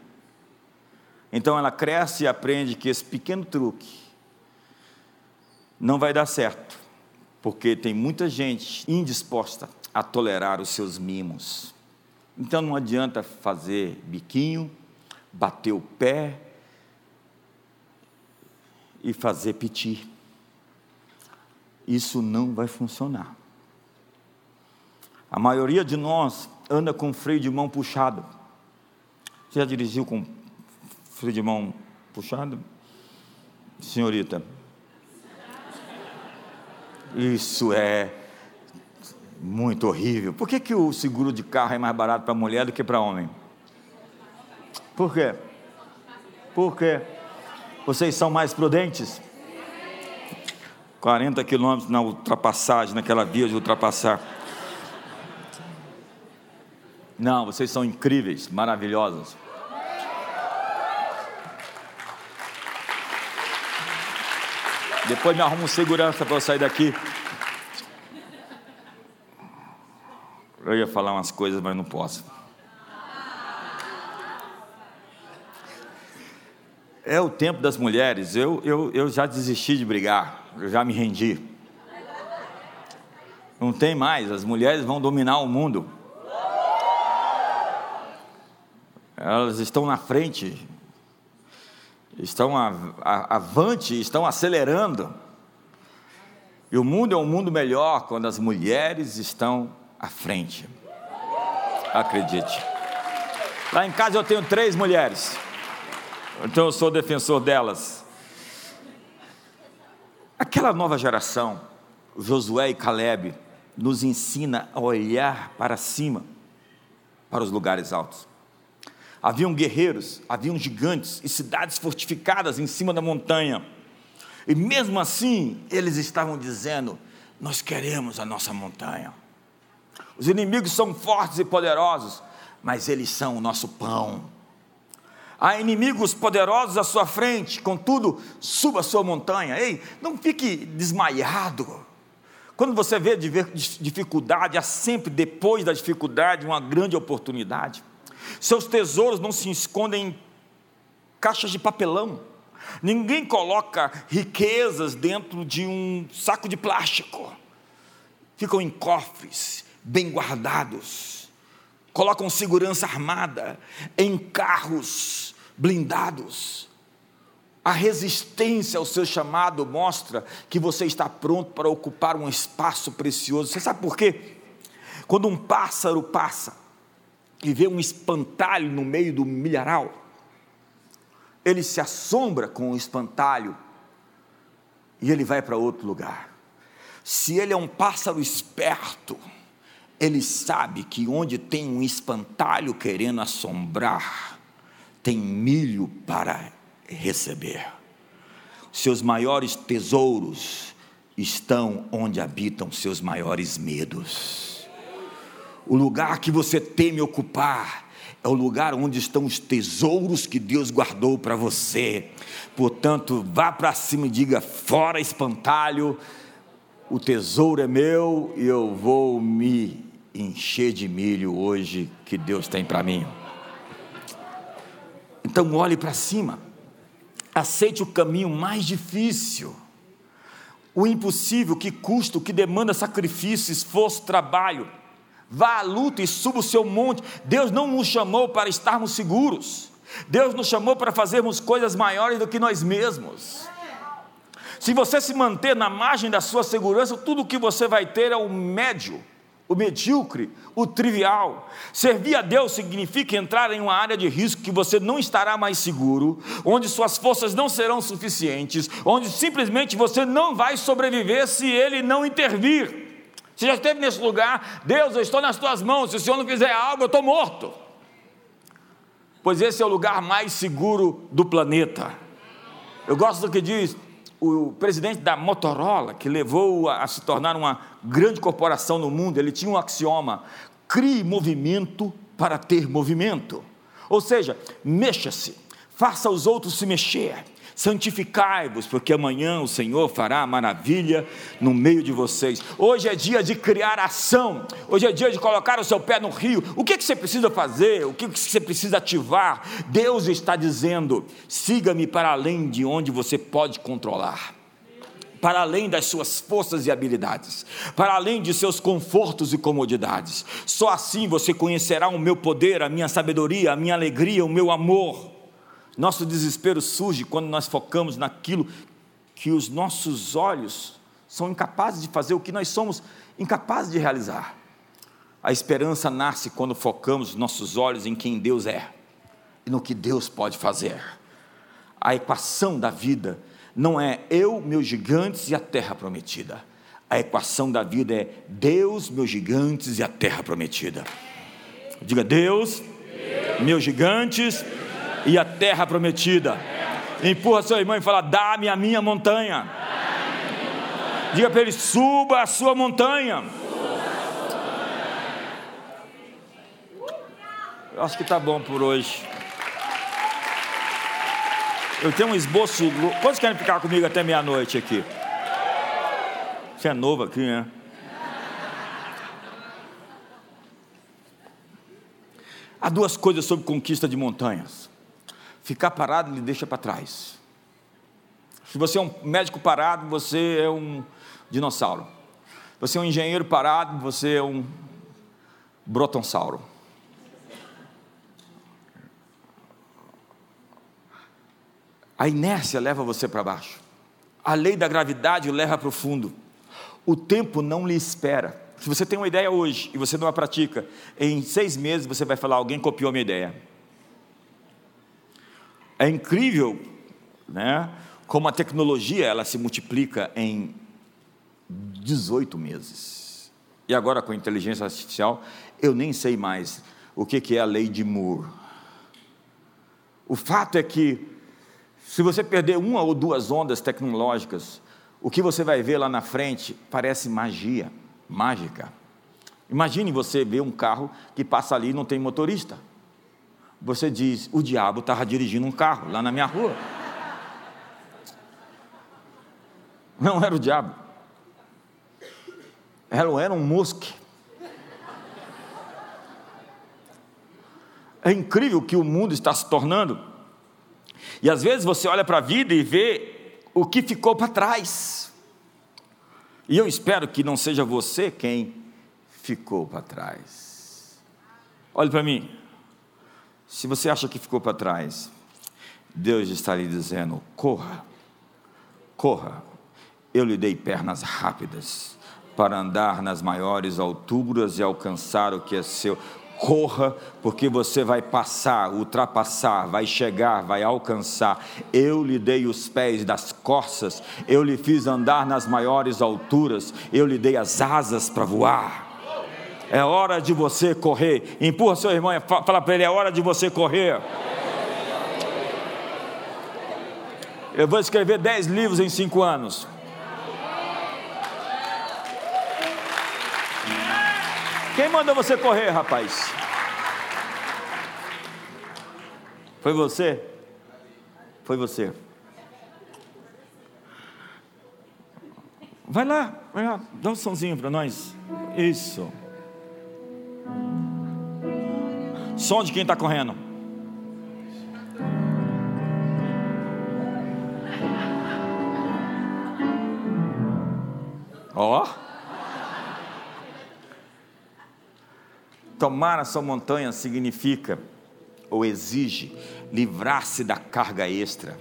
Então ela cresce e aprende que esse pequeno truque não vai dar certo, porque tem muita gente indisposta a tolerar os seus mimos. Então não adianta fazer biquinho, bater o pé e fazer piti isso não vai funcionar. A maioria de nós anda com freio de mão puxado. Você já dirigiu com freio de mão puxado? Senhorita. Isso é. Muito horrível. Por que, que o seguro de carro é mais barato para mulher do que para homem? Por quê? Por quê? Vocês são mais prudentes? 40 quilômetros na ultrapassagem, naquela via de ultrapassar. Não, vocês são incríveis, maravilhosos. Depois me arruma um segurança para eu sair daqui. Eu ia falar umas coisas, mas não posso. É o tempo das mulheres. Eu, eu, eu já desisti de brigar. Eu já me rendi. Não tem mais. As mulheres vão dominar o mundo. Elas estão na frente estão avante, estão acelerando. E o mundo é um mundo melhor quando as mulheres estão à frente. Acredite. Lá em casa eu tenho três mulheres, então eu sou defensor delas. Aquela nova geração, Josué e Caleb, nos ensina a olhar para cima, para os lugares altos. Haviam guerreiros, haviam gigantes e cidades fortificadas em cima da montanha. E mesmo assim, eles estavam dizendo: Nós queremos a nossa montanha. Os inimigos são fortes e poderosos, mas eles são o nosso pão. Há inimigos poderosos à sua frente, contudo, suba a sua montanha. Ei, não fique desmaiado. Quando você vê dificuldade, há sempre depois da dificuldade uma grande oportunidade. Seus tesouros não se escondem em caixas de papelão. Ninguém coloca riquezas dentro de um saco de plástico. Ficam em cofres, bem guardados. Colocam segurança armada em carros blindados. A resistência ao seu chamado mostra que você está pronto para ocupar um espaço precioso. Você sabe por quê? Quando um pássaro passa, e vê um espantalho no meio do milharal, ele se assombra com o espantalho e ele vai para outro lugar. Se ele é um pássaro esperto, ele sabe que onde tem um espantalho querendo assombrar, tem milho para receber. Seus maiores tesouros estão onde habitam seus maiores medos. O lugar que você teme ocupar é o lugar onde estão os tesouros que Deus guardou para você. Portanto, vá para cima e diga: fora espantalho, o tesouro é meu e eu vou me encher de milho hoje que Deus tem para mim. Então, olhe para cima, aceite o caminho mais difícil, o impossível que custa, que demanda sacrifício, esforço, trabalho vá à luta e suba o seu monte. Deus não nos chamou para estarmos seguros. Deus nos chamou para fazermos coisas maiores do que nós mesmos. Se você se manter na margem da sua segurança, tudo o que você vai ter é o médio, o medíocre, o trivial. Servir a Deus significa entrar em uma área de risco que você não estará mais seguro, onde suas forças não serão suficientes, onde simplesmente você não vai sobreviver se Ele não intervir. Você já esteve nesse lugar? Deus, eu estou nas tuas mãos. Se o Senhor não fizer algo, eu estou morto. Pois esse é o lugar mais seguro do planeta. Eu gosto do que diz o presidente da Motorola, que levou a, a se tornar uma grande corporação no mundo. Ele tinha um axioma: crie movimento para ter movimento. Ou seja, mexa-se, faça os outros se mexer santificai-vos, porque amanhã o Senhor fará maravilha no meio de vocês. Hoje é dia de criar ação, hoje é dia de colocar o seu pé no rio. O que, que você precisa fazer? O que, que você precisa ativar? Deus está dizendo: siga-me para além de onde você pode controlar para além das suas forças e habilidades, para além de seus confortos e comodidades. Só assim você conhecerá o meu poder, a minha sabedoria, a minha alegria, o meu amor. Nosso desespero surge quando nós focamos naquilo que os nossos olhos são incapazes de fazer, o que nós somos incapazes de realizar. A esperança nasce quando focamos nossos olhos em quem Deus é e no que Deus pode fazer. A equação da vida não é eu, meus gigantes e a terra prometida. A equação da vida é Deus, meus gigantes e a terra prometida. Diga Deus, Deus meus gigantes Deus, e a terra prometida. Empurra sua irmã e fala: Dá-me a minha montanha. Diga para ele: Suba a sua montanha. Eu acho que está bom por hoje. Eu tenho um esboço. Quantos querem ficar comigo até meia-noite aqui? Você é novo aqui, né? Há duas coisas sobre conquista de montanhas. Ficar parado lhe deixa para trás. Se você é um médico parado, você é um dinossauro. Se você é um engenheiro parado, você é um brotossauro. A inércia leva você para baixo. A lei da gravidade o leva para o fundo. O tempo não lhe espera. Se você tem uma ideia hoje e você não a pratica, em seis meses você vai falar: alguém copiou minha ideia. É incrível, né? Como a tecnologia ela se multiplica em 18 meses. E agora com a inteligência artificial, eu nem sei mais o que é a lei de Moore. O fato é que se você perder uma ou duas ondas tecnológicas, o que você vai ver lá na frente parece magia, mágica. Imagine você ver um carro que passa ali e não tem motorista. Você diz: o diabo estava dirigindo um carro lá na minha rua. Não era o diabo. Era, era um mosque. É incrível que o mundo está se tornando. E às vezes você olha para a vida e vê o que ficou para trás. E eu espero que não seja você quem ficou para trás. Olhe para mim. Se você acha que ficou para trás, Deus está lhe dizendo: corra, corra. Eu lhe dei pernas rápidas para andar nas maiores alturas e alcançar o que é seu corra, porque você vai passar, ultrapassar, vai chegar, vai alcançar. Eu lhe dei os pés das costas, eu lhe fiz andar nas maiores alturas, eu lhe dei as asas para voar. É hora de você correr. Empurra seu irmão e fala para ele: é hora de você correr. Eu vou escrever dez livros em cinco anos. Quem mandou você correr, rapaz? Foi você? Foi você. Vai lá, vai lá, dá um somzinho para nós. Isso. Som de quem está correndo. Ó. Oh. Tomar a sua montanha significa ou exige livrar-se da carga extra.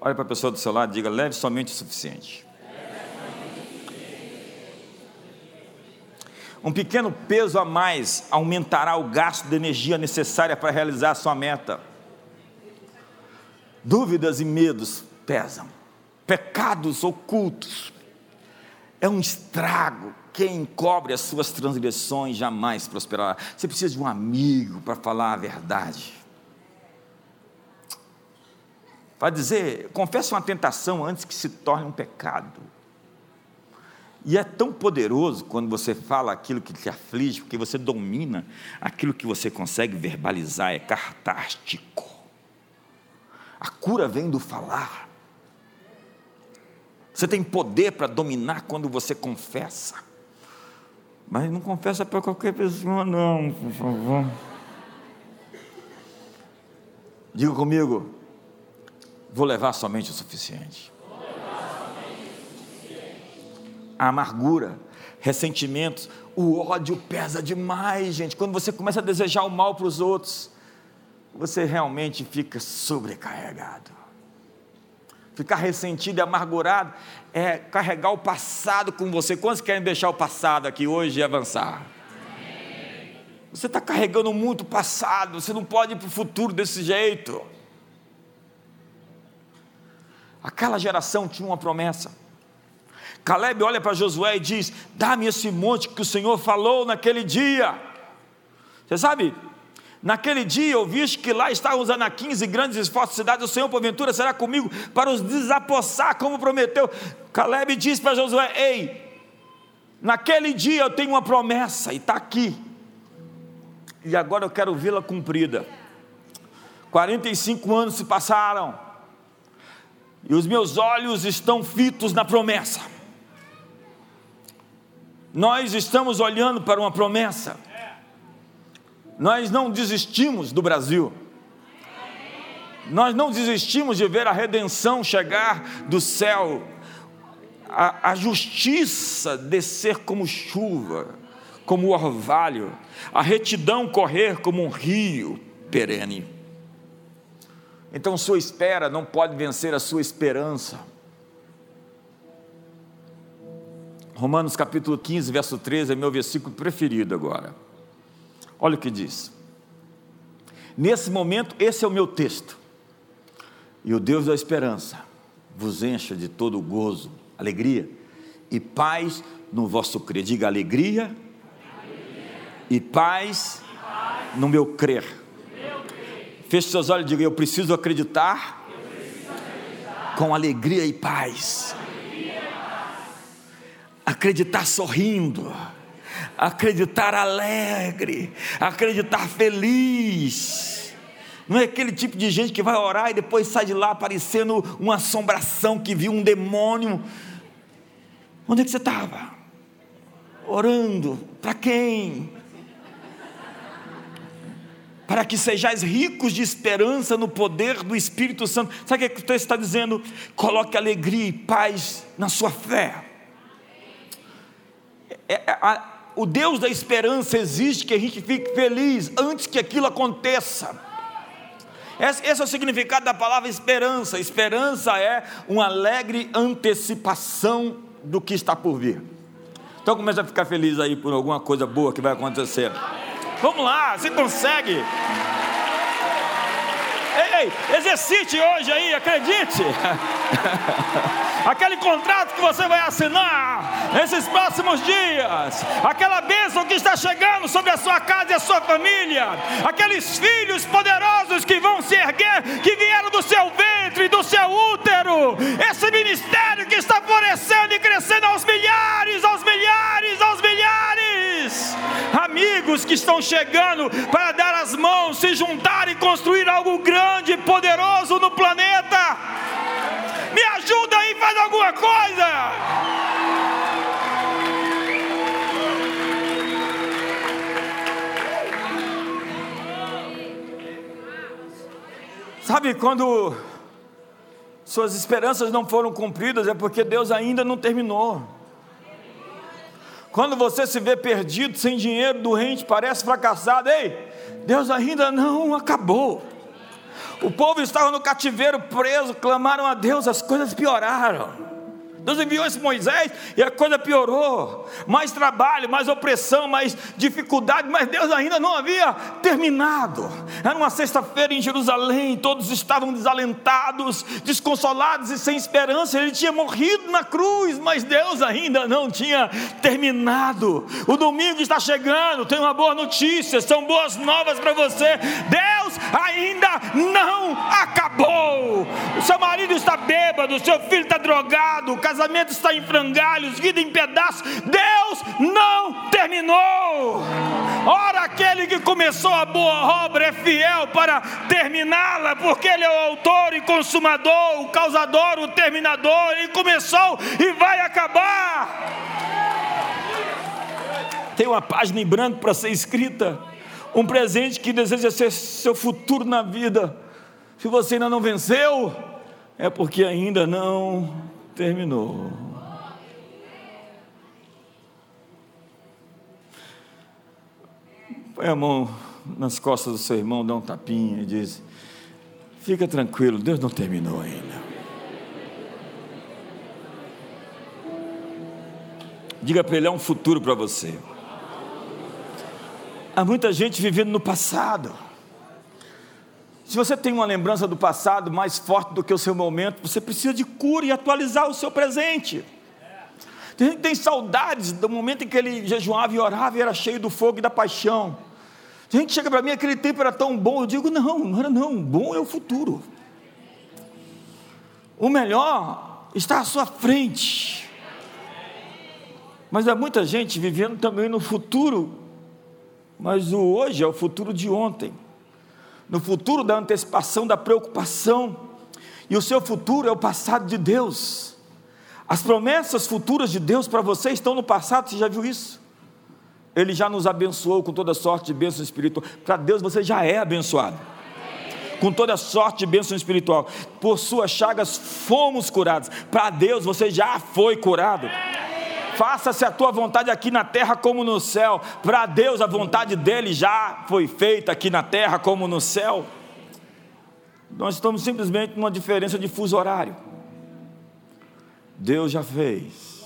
Olha para a pessoa do seu lado e diga: leve somente o suficiente. Um pequeno peso a mais aumentará o gasto de energia necessária para realizar a sua meta. Dúvidas e medos pesam. Pecados ocultos é um estrago. Quem encobre as suas transgressões jamais prosperará. Você precisa de um amigo para falar a verdade. Vai dizer, confesse uma tentação antes que se torne um pecado. E é tão poderoso quando você fala aquilo que te aflige, porque você domina aquilo que você consegue verbalizar, é cartástico. A cura vem do falar. Você tem poder para dominar quando você confessa. Mas não confessa para qualquer pessoa, não, por favor. Diga comigo, vou levar somente o suficiente. A amargura, ressentimentos, o ódio pesa demais, gente. Quando você começa a desejar o mal para os outros, você realmente fica sobrecarregado. Ficar ressentido e amargurado é carregar o passado com você. Quantos querem deixar o passado aqui hoje e avançar? Você está carregando muito passado, você não pode ir para o futuro desse jeito. Aquela geração tinha uma promessa Caleb olha para Josué e diz: Dá-me esse monte que o Senhor falou naquele dia. Você sabe, naquele dia ouviste que lá estavam os anaquins e grandes esforços cidades, o Senhor porventura será comigo para os desapossar, como prometeu. Caleb diz para Josué: Ei, naquele dia eu tenho uma promessa, e está aqui, e agora eu quero vê-la cumprida. 45 anos se passaram, e os meus olhos estão fitos na promessa. Nós estamos olhando para uma promessa. Nós não desistimos do Brasil. Nós não desistimos de ver a redenção chegar do céu, a, a justiça descer como chuva, como orvalho, a retidão correr como um rio perene. Então, sua espera não pode vencer a sua esperança. Romanos capítulo 15, verso 13 é meu versículo preferido agora. Olha o que diz. Nesse momento, esse é o meu texto. E o Deus da esperança vos encha de todo gozo, alegria e paz no vosso crer. Diga alegria, alegria. E, paz e paz no meu crer Feche seus olhos e diga: Eu preciso acreditar, Eu preciso acreditar com alegria e paz. Acreditar sorrindo, acreditar alegre, acreditar feliz. Não é aquele tipo de gente que vai orar e depois sai de lá parecendo uma assombração que viu um demônio. Onde é que você estava? Orando. Para quem? para que sejais ricos de esperança no poder do Espírito Santo. Sabe o que o texto está dizendo? Coloque alegria e paz na sua fé. É, é, a, o Deus da esperança exige que a gente fique feliz antes que aquilo aconteça. Esse, esse é o significado da palavra esperança. Esperança é uma alegre antecipação do que está por vir. Então começa a ficar feliz aí por alguma coisa boa que vai acontecer. Vamos lá, você consegue. Ei, exercite hoje aí, acredite. Aquele contrato que você vai assinar nesses próximos dias, aquela bênção que está chegando sobre a sua casa e a sua família, aqueles filhos poderosos que vão se erguer, que vieram do seu ventre, do seu útero, esse ministério que está florescendo e crescendo aos milhares, aos milhares, aos milhares, amigos que estão chegando para dar as mãos, se juntar e construir algo grande e poderoso no planeta. Me ajuda aí, faz alguma coisa. Sabe quando suas esperanças não foram cumpridas, é porque Deus ainda não terminou. Quando você se vê perdido, sem dinheiro, doente, parece fracassado, ei, Deus ainda não acabou. O povo estava no cativeiro preso, clamaram a Deus, as coisas pioraram. Deus enviou esse Moisés e a coisa piorou. Mais trabalho, mais opressão, mais dificuldade, mas Deus ainda não havia terminado. Era uma sexta-feira em Jerusalém, todos estavam desalentados, desconsolados e sem esperança. Ele tinha morrido na cruz, mas Deus ainda não tinha terminado. O domingo está chegando, tem uma boa notícia, são boas novas para você. Deus ainda não acabou. O seu marido está bêbado, o seu filho está drogado, o casamento está em frangalhos, vida em pedaços. Deus não terminou. Ora, aquele que começou a boa obra é fiel para terminá-la, porque Ele é o autor e consumador, o causador, o terminador. Ele começou e vai acabar. Tem uma página em branco para ser escrita. Um presente que deseja ser seu futuro na vida. Se você ainda não venceu, é porque ainda não terminou. Põe a mão nas costas do seu irmão, dá um tapinha e diz: Fica tranquilo, Deus não terminou ainda. Diga para ele: é um futuro para você. Há muita gente vivendo no passado. Se você tem uma lembrança do passado mais forte do que o seu momento, você precisa de cura e atualizar o seu presente. Tem gente que tem saudades do momento em que ele jejuava e orava e era cheio do fogo e da paixão. Tem gente que chega para mim, aquele tempo era tão bom. Eu digo, não, não era não. Bom é o futuro. O melhor está à sua frente. Mas há muita gente vivendo também no futuro, mas o hoje é o futuro de ontem, no futuro da antecipação, da preocupação, e o seu futuro é o passado de Deus. As promessas futuras de Deus para você estão no passado, você já viu isso? Ele já nos abençoou com toda sorte de bênção espiritual. Para Deus você já é abençoado. Com toda sorte de bênção espiritual. Por suas chagas fomos curados. Para Deus você já foi curado. Faça-se a tua vontade aqui na terra como no céu. Para Deus, a vontade dele já foi feita aqui na terra como no céu. Nós estamos simplesmente numa diferença de fuso horário. Deus já fez.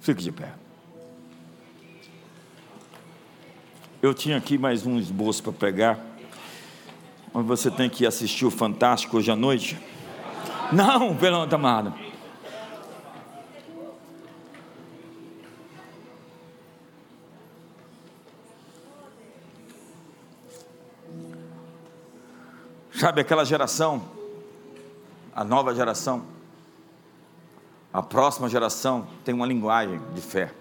Fique de pé. Eu tinha aqui mais um esboço para pregar, mas você tem que assistir o Fantástico hoje à noite. Não, pelo amado. Sabe aquela geração, a nova geração, a próxima geração tem uma linguagem de fé.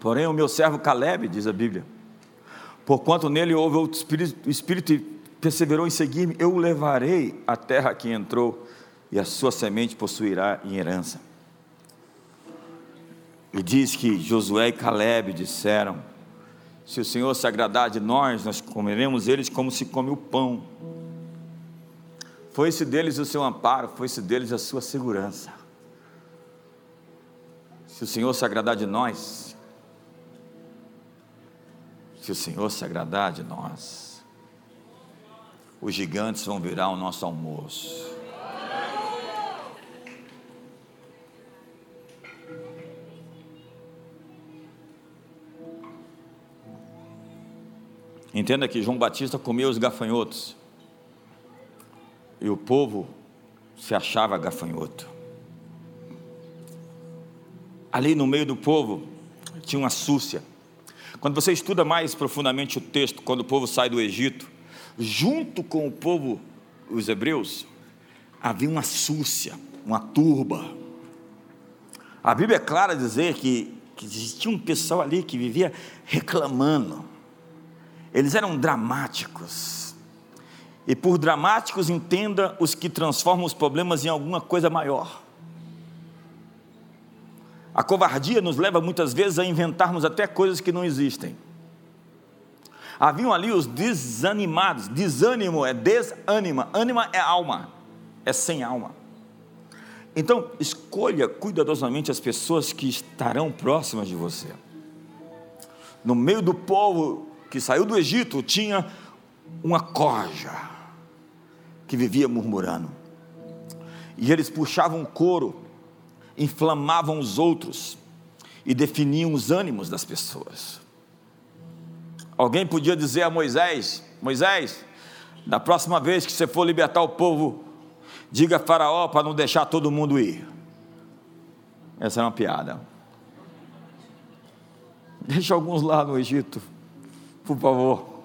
Porém, o meu servo Caleb, diz a Bíblia, porquanto nele houve o Espírito, o Espírito perseverou em seguir-me, eu o levarei à terra que entrou, e a sua semente possuirá em herança. E diz que Josué e Caleb disseram: Se o Senhor se agradar de nós, nós comeremos eles como se come o pão. Foi-se deles o seu amparo, foi-se deles a sua segurança. Se o Senhor se agradar de nós, se o Senhor se agradar de nós, os gigantes vão virar o nosso almoço. Entenda que João Batista comia os gafanhotos e o povo se achava gafanhoto. Ali no meio do povo tinha uma súcia. Quando você estuda mais profundamente o texto, quando o povo sai do Egito, junto com o povo, os hebreus, havia uma súcia, uma turba. A Bíblia é clara a dizer que, que existia um pessoal ali que vivia reclamando. Eles eram dramáticos. E por dramáticos, entenda os que transformam os problemas em alguma coisa maior. A covardia nos leva muitas vezes a inventarmos até coisas que não existem. Haviam ali os desanimados. Desânimo é desânima. Ânima é alma. É sem alma. Então, escolha cuidadosamente as pessoas que estarão próximas de você. No meio do povo que saiu do Egito, tinha uma corja que vivia murmurando. E eles puxavam couro, inflamavam os outros e definiam os ânimos das pessoas. Alguém podia dizer a Moisés: Moisés, da próxima vez que você for libertar o povo, diga a Faraó para não deixar todo mundo ir. Essa é uma piada. Deixa alguns lá no Egito, por favor.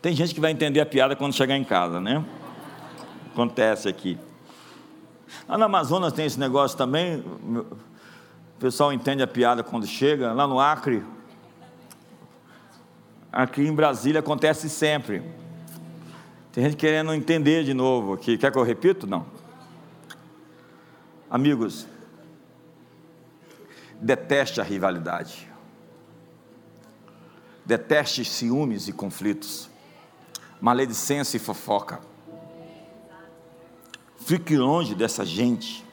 Tem gente que vai entender a piada quando chegar em casa, né? Acontece aqui. Lá no Amazonas tem esse negócio também. O pessoal entende a piada quando chega. Lá no Acre, aqui em Brasília acontece sempre. Tem gente querendo entender de novo aqui. Quer que eu repito? Não. Amigos, deteste a rivalidade. Deteste ciúmes e conflitos. Maledicência e fofoca. Fique longe dessa gente.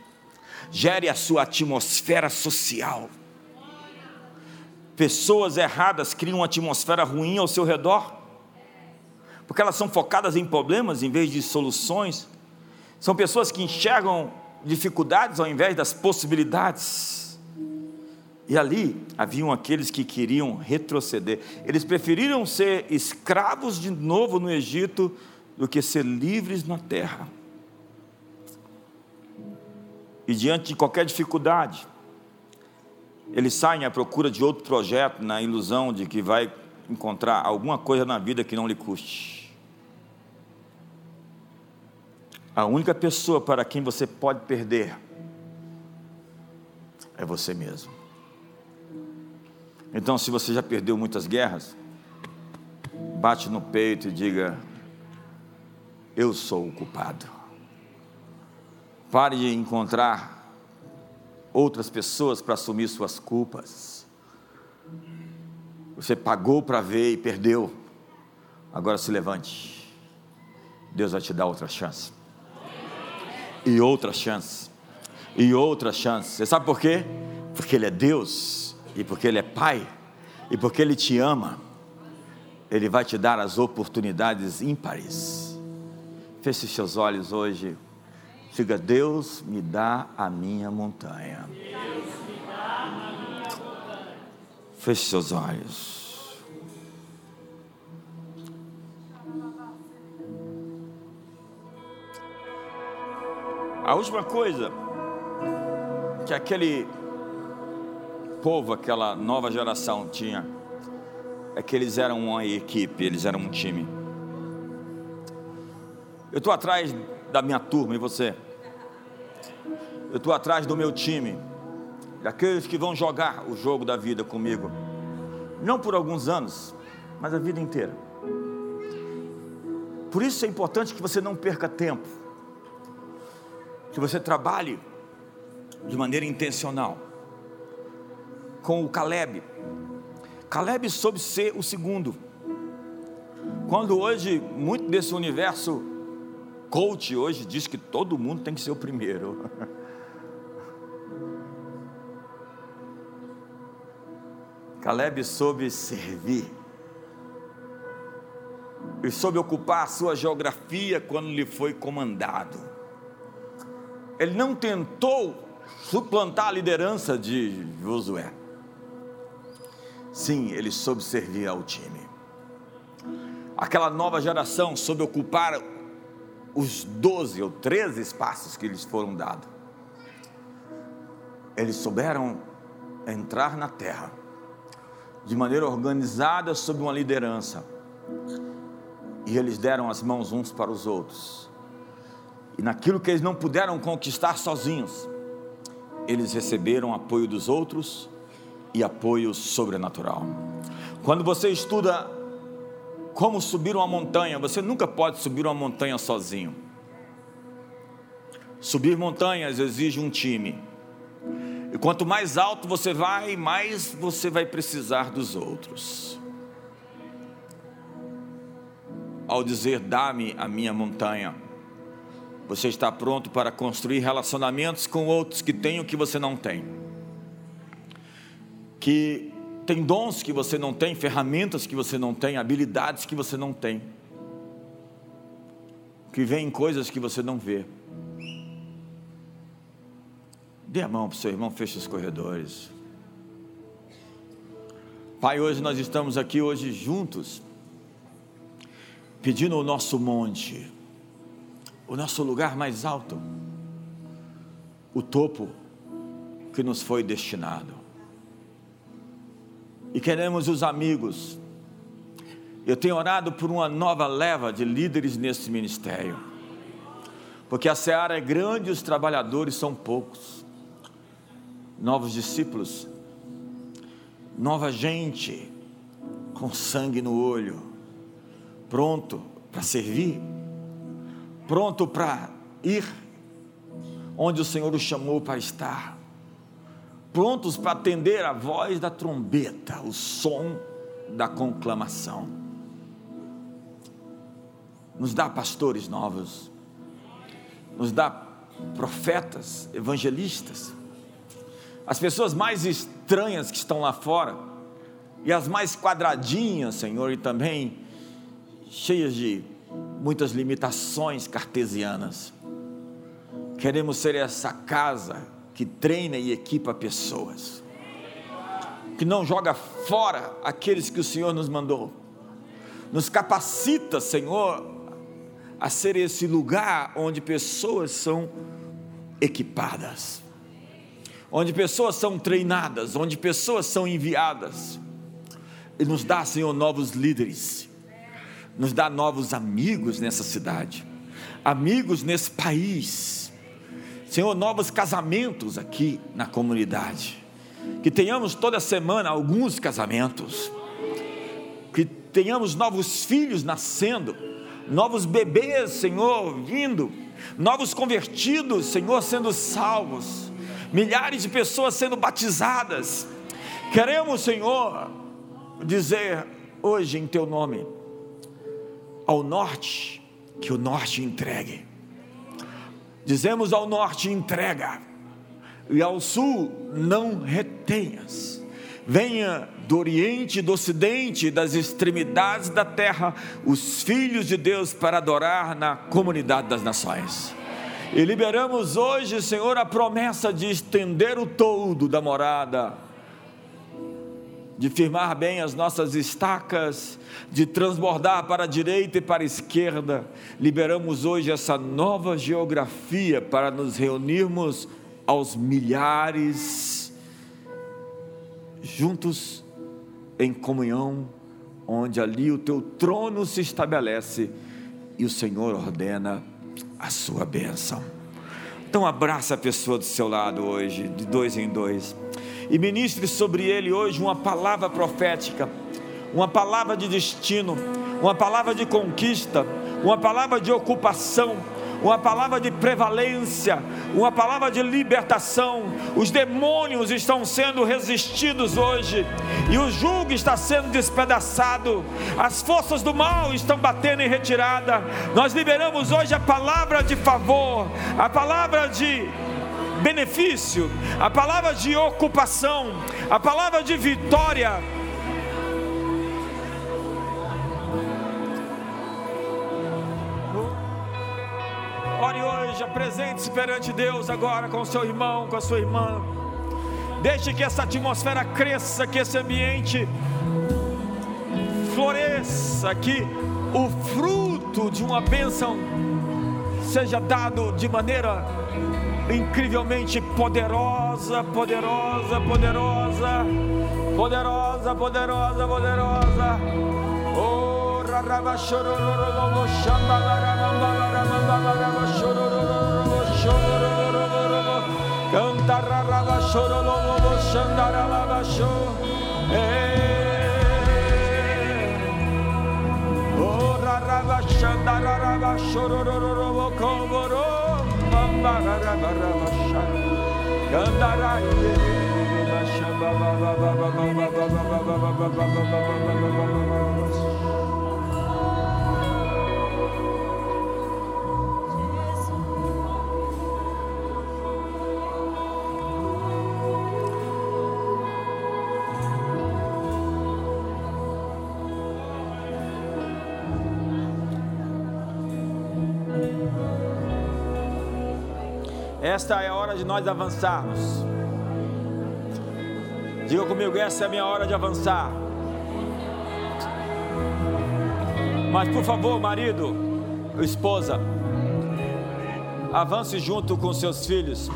Gere a sua atmosfera social Pessoas erradas criam uma atmosfera ruim ao seu redor, porque elas são focadas em problemas em vez de soluções. São pessoas que enxergam dificuldades ao invés das possibilidades. E ali haviam aqueles que queriam retroceder. Eles preferiram ser escravos de novo no Egito do que ser livres na terra. E diante de qualquer dificuldade, eles saem à procura de outro projeto, na ilusão de que vai encontrar alguma coisa na vida que não lhe custe. A única pessoa para quem você pode perder é você mesmo. Então, se você já perdeu muitas guerras, bate no peito e diga: Eu sou o culpado. Pare de encontrar outras pessoas para assumir suas culpas. Você pagou para ver e perdeu. Agora se levante. Deus vai te dar outra chance. E outra chance. E outra chance. Você sabe por quê? Porque Ele é Deus. E porque Ele é Pai. E porque Ele te ama. Ele vai te dar as oportunidades ímpares. Feche seus olhos hoje. Diga, Deus me dá a minha montanha. Feche seus olhos. A última coisa que aquele povo, aquela nova geração tinha, é que eles eram uma equipe, eles eram um time. Eu estou atrás da minha turma e você? Eu estou atrás do meu time, daqueles que vão jogar o jogo da vida comigo, não por alguns anos, mas a vida inteira. Por isso é importante que você não perca tempo, que você trabalhe de maneira intencional. Com o Caleb, Caleb soube ser o segundo. Quando hoje muito desse universo coach hoje diz que todo mundo tem que ser o primeiro. Caleb soube servir. E soube ocupar a sua geografia quando lhe foi comandado. Ele não tentou suplantar a liderança de Josué. Sim, ele soube servir ao time. Aquela nova geração soube ocupar os 12 ou 13 espaços que lhes foram dados. Eles souberam entrar na terra de maneira organizada sob uma liderança. E eles deram as mãos uns para os outros. E naquilo que eles não puderam conquistar sozinhos, eles receberam apoio dos outros e apoio sobrenatural. Quando você estuda como subir uma montanha. Você nunca pode subir uma montanha sozinho. Subir montanhas exige um time. E quanto mais alto você vai, mais você vai precisar dos outros. Ao dizer dá-me a minha montanha, você está pronto para construir relacionamentos com outros que têm o que você não tem. Que tem dons que você não tem, ferramentas que você não tem, habilidades que você não tem, que vêm coisas que você não vê. Dê a mão para o seu irmão, feche os corredores. Pai, hoje nós estamos aqui hoje juntos, pedindo o nosso monte, o nosso lugar mais alto, o topo que nos foi destinado e queremos os amigos. Eu tenho orado por uma nova leva de líderes nesse ministério, porque a seara é grande e os trabalhadores são poucos. Novos discípulos, nova gente com sangue no olho, pronto para servir, pronto para ir onde o Senhor o chamou para estar prontos para atender a voz da trombeta, o som da conclamação. Nos dá pastores novos, nos dá profetas, evangelistas, as pessoas mais estranhas que estão lá fora, e as mais quadradinhas, Senhor, e também cheias de muitas limitações cartesianas. Queremos ser essa casa que treina e equipa pessoas. que não joga fora aqueles que o Senhor nos mandou. Nos capacita, Senhor, a ser esse lugar onde pessoas são equipadas, onde pessoas são treinadas, onde pessoas são enviadas. E nos dá, Senhor, novos líderes, nos dá novos amigos nessa cidade, amigos nesse país. Senhor, novos casamentos aqui na comunidade. Que tenhamos toda semana alguns casamentos. Que tenhamos novos filhos nascendo, novos bebês, Senhor, vindo, novos convertidos, Senhor, sendo salvos, milhares de pessoas sendo batizadas. Queremos, Senhor, dizer hoje em Teu nome, ao norte, que o norte entregue. Dizemos ao norte: entrega, e ao sul: não retenhas. Venha do Oriente, do Ocidente, das extremidades da terra, os filhos de Deus para adorar na comunidade das nações. E liberamos hoje, Senhor, a promessa de estender o todo da morada, de firmar bem as nossas estacas, de transbordar para a direita e para a esquerda. Liberamos hoje essa nova geografia para nos reunirmos aos milhares, juntos em comunhão, onde ali o teu trono se estabelece e o Senhor ordena a sua bênção. Então abraça a pessoa do seu lado hoje, de dois em dois, e ministre sobre ele hoje uma palavra profética, uma palavra de destino, uma palavra de conquista, uma palavra de ocupação uma palavra de prevalência, uma palavra de libertação. Os demônios estão sendo resistidos hoje, e o jugo está sendo despedaçado, as forças do mal estão batendo em retirada. Nós liberamos hoje a palavra de favor, a palavra de benefício, a palavra de ocupação, a palavra de vitória hoje, apresente-se perante Deus agora com o seu irmão, com a sua irmã. Deixe que essa atmosfera cresça, que esse ambiente floresça, que o fruto de uma bênção seja dado de maneira incrivelmente poderosa, poderosa, poderosa, poderosa, poderosa, poderosa. Oh, Canta raraba shoro lobo shandara lava sho. Oh raraba shandara raba shoro lobo koboro. Mamba raraba raba shan. Canta raraba shamba ba ba ba ba ba ba ba ba ba ba ba ba ba ba ba ba ba. Esta é a hora de nós avançarmos. Diga comigo, essa é a minha hora de avançar. Mas por favor, marido, esposa, avance junto com seus filhos,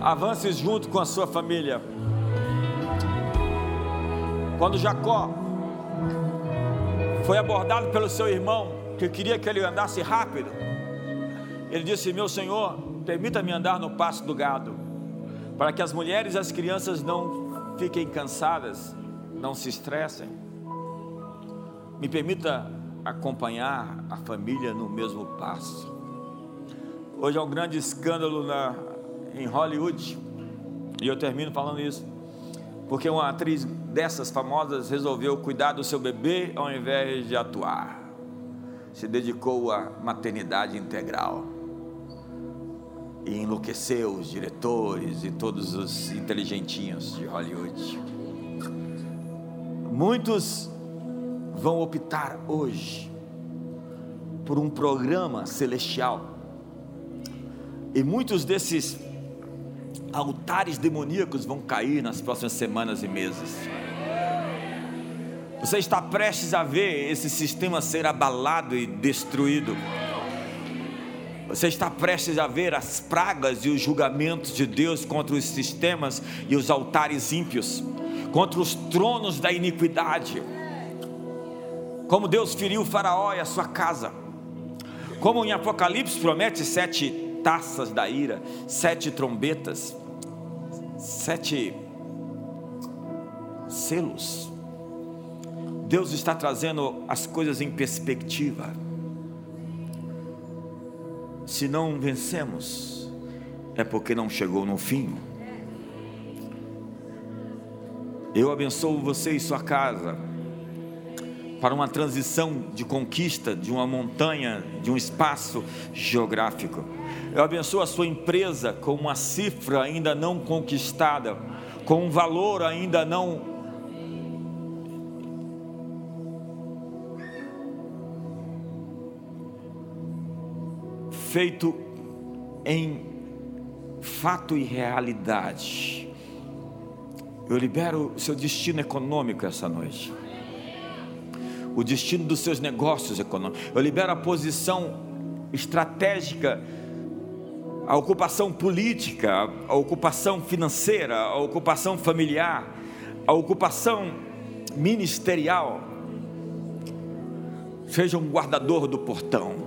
avance junto com a sua família. Quando Jacó foi abordado pelo seu irmão, que queria que ele andasse rápido, ele disse: Meu senhor, Permita-me andar no pasto do gado, para que as mulheres e as crianças não fiquem cansadas, não se estressem. Me permita acompanhar a família no mesmo passo. Hoje é um grande escândalo na, em Hollywood, e eu termino falando isso, porque uma atriz dessas famosas resolveu cuidar do seu bebê ao invés de atuar, se dedicou à maternidade integral e enlouqueceu os diretores e todos os inteligentinhos de Hollywood. Muitos vão optar hoje por um programa celestial. E muitos desses altares demoníacos vão cair nas próximas semanas e meses. Você está prestes a ver esse sistema ser abalado e destruído. Você está prestes a ver as pragas e os julgamentos de Deus contra os sistemas e os altares ímpios, contra os tronos da iniquidade. Como Deus feriu Faraó e a sua casa. Como em Apocalipse promete sete taças da ira, sete trombetas, sete selos. Deus está trazendo as coisas em perspectiva. Se não vencemos, é porque não chegou no fim. Eu abençoo você e sua casa para uma transição de conquista de uma montanha, de um espaço geográfico. Eu abençoo a sua empresa com uma cifra ainda não conquistada, com um valor ainda não feito em fato e realidade. Eu libero o seu destino econômico essa noite. O destino dos seus negócios econômicos. Eu libero a posição estratégica, a ocupação política, a ocupação financeira, a ocupação familiar, a ocupação ministerial. Seja um guardador do portão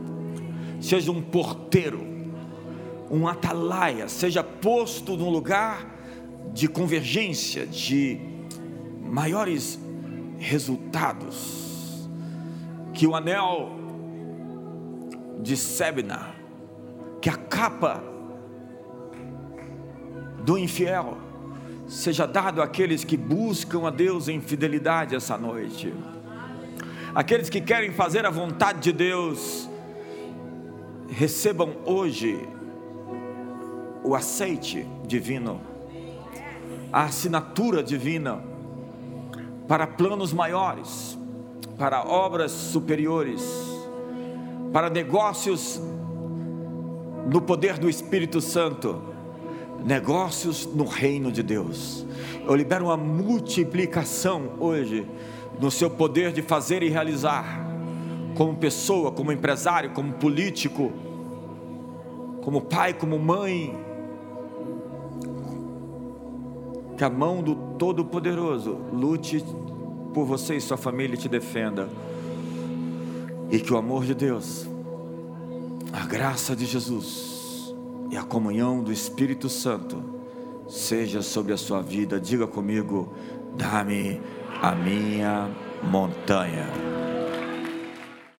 seja um porteiro, um atalaia, seja posto num lugar de convergência, de maiores resultados. Que o anel de Sebna, que a capa do infiel, seja dado àqueles que buscam a Deus em fidelidade essa noite. Aqueles que querem fazer a vontade de Deus, recebam hoje o aceite divino, a assinatura divina para planos maiores, para obras superiores, para negócios no poder do Espírito Santo, negócios no reino de Deus. Eu libero uma multiplicação hoje no seu poder de fazer e realizar como pessoa, como empresário, como político, como pai, como mãe. Que a mão do Todo-Poderoso lute por você e sua família e te defenda. E que o amor de Deus, a graça de Jesus e a comunhão do Espírito Santo seja sobre a sua vida. Diga comigo: dá-me a minha montanha.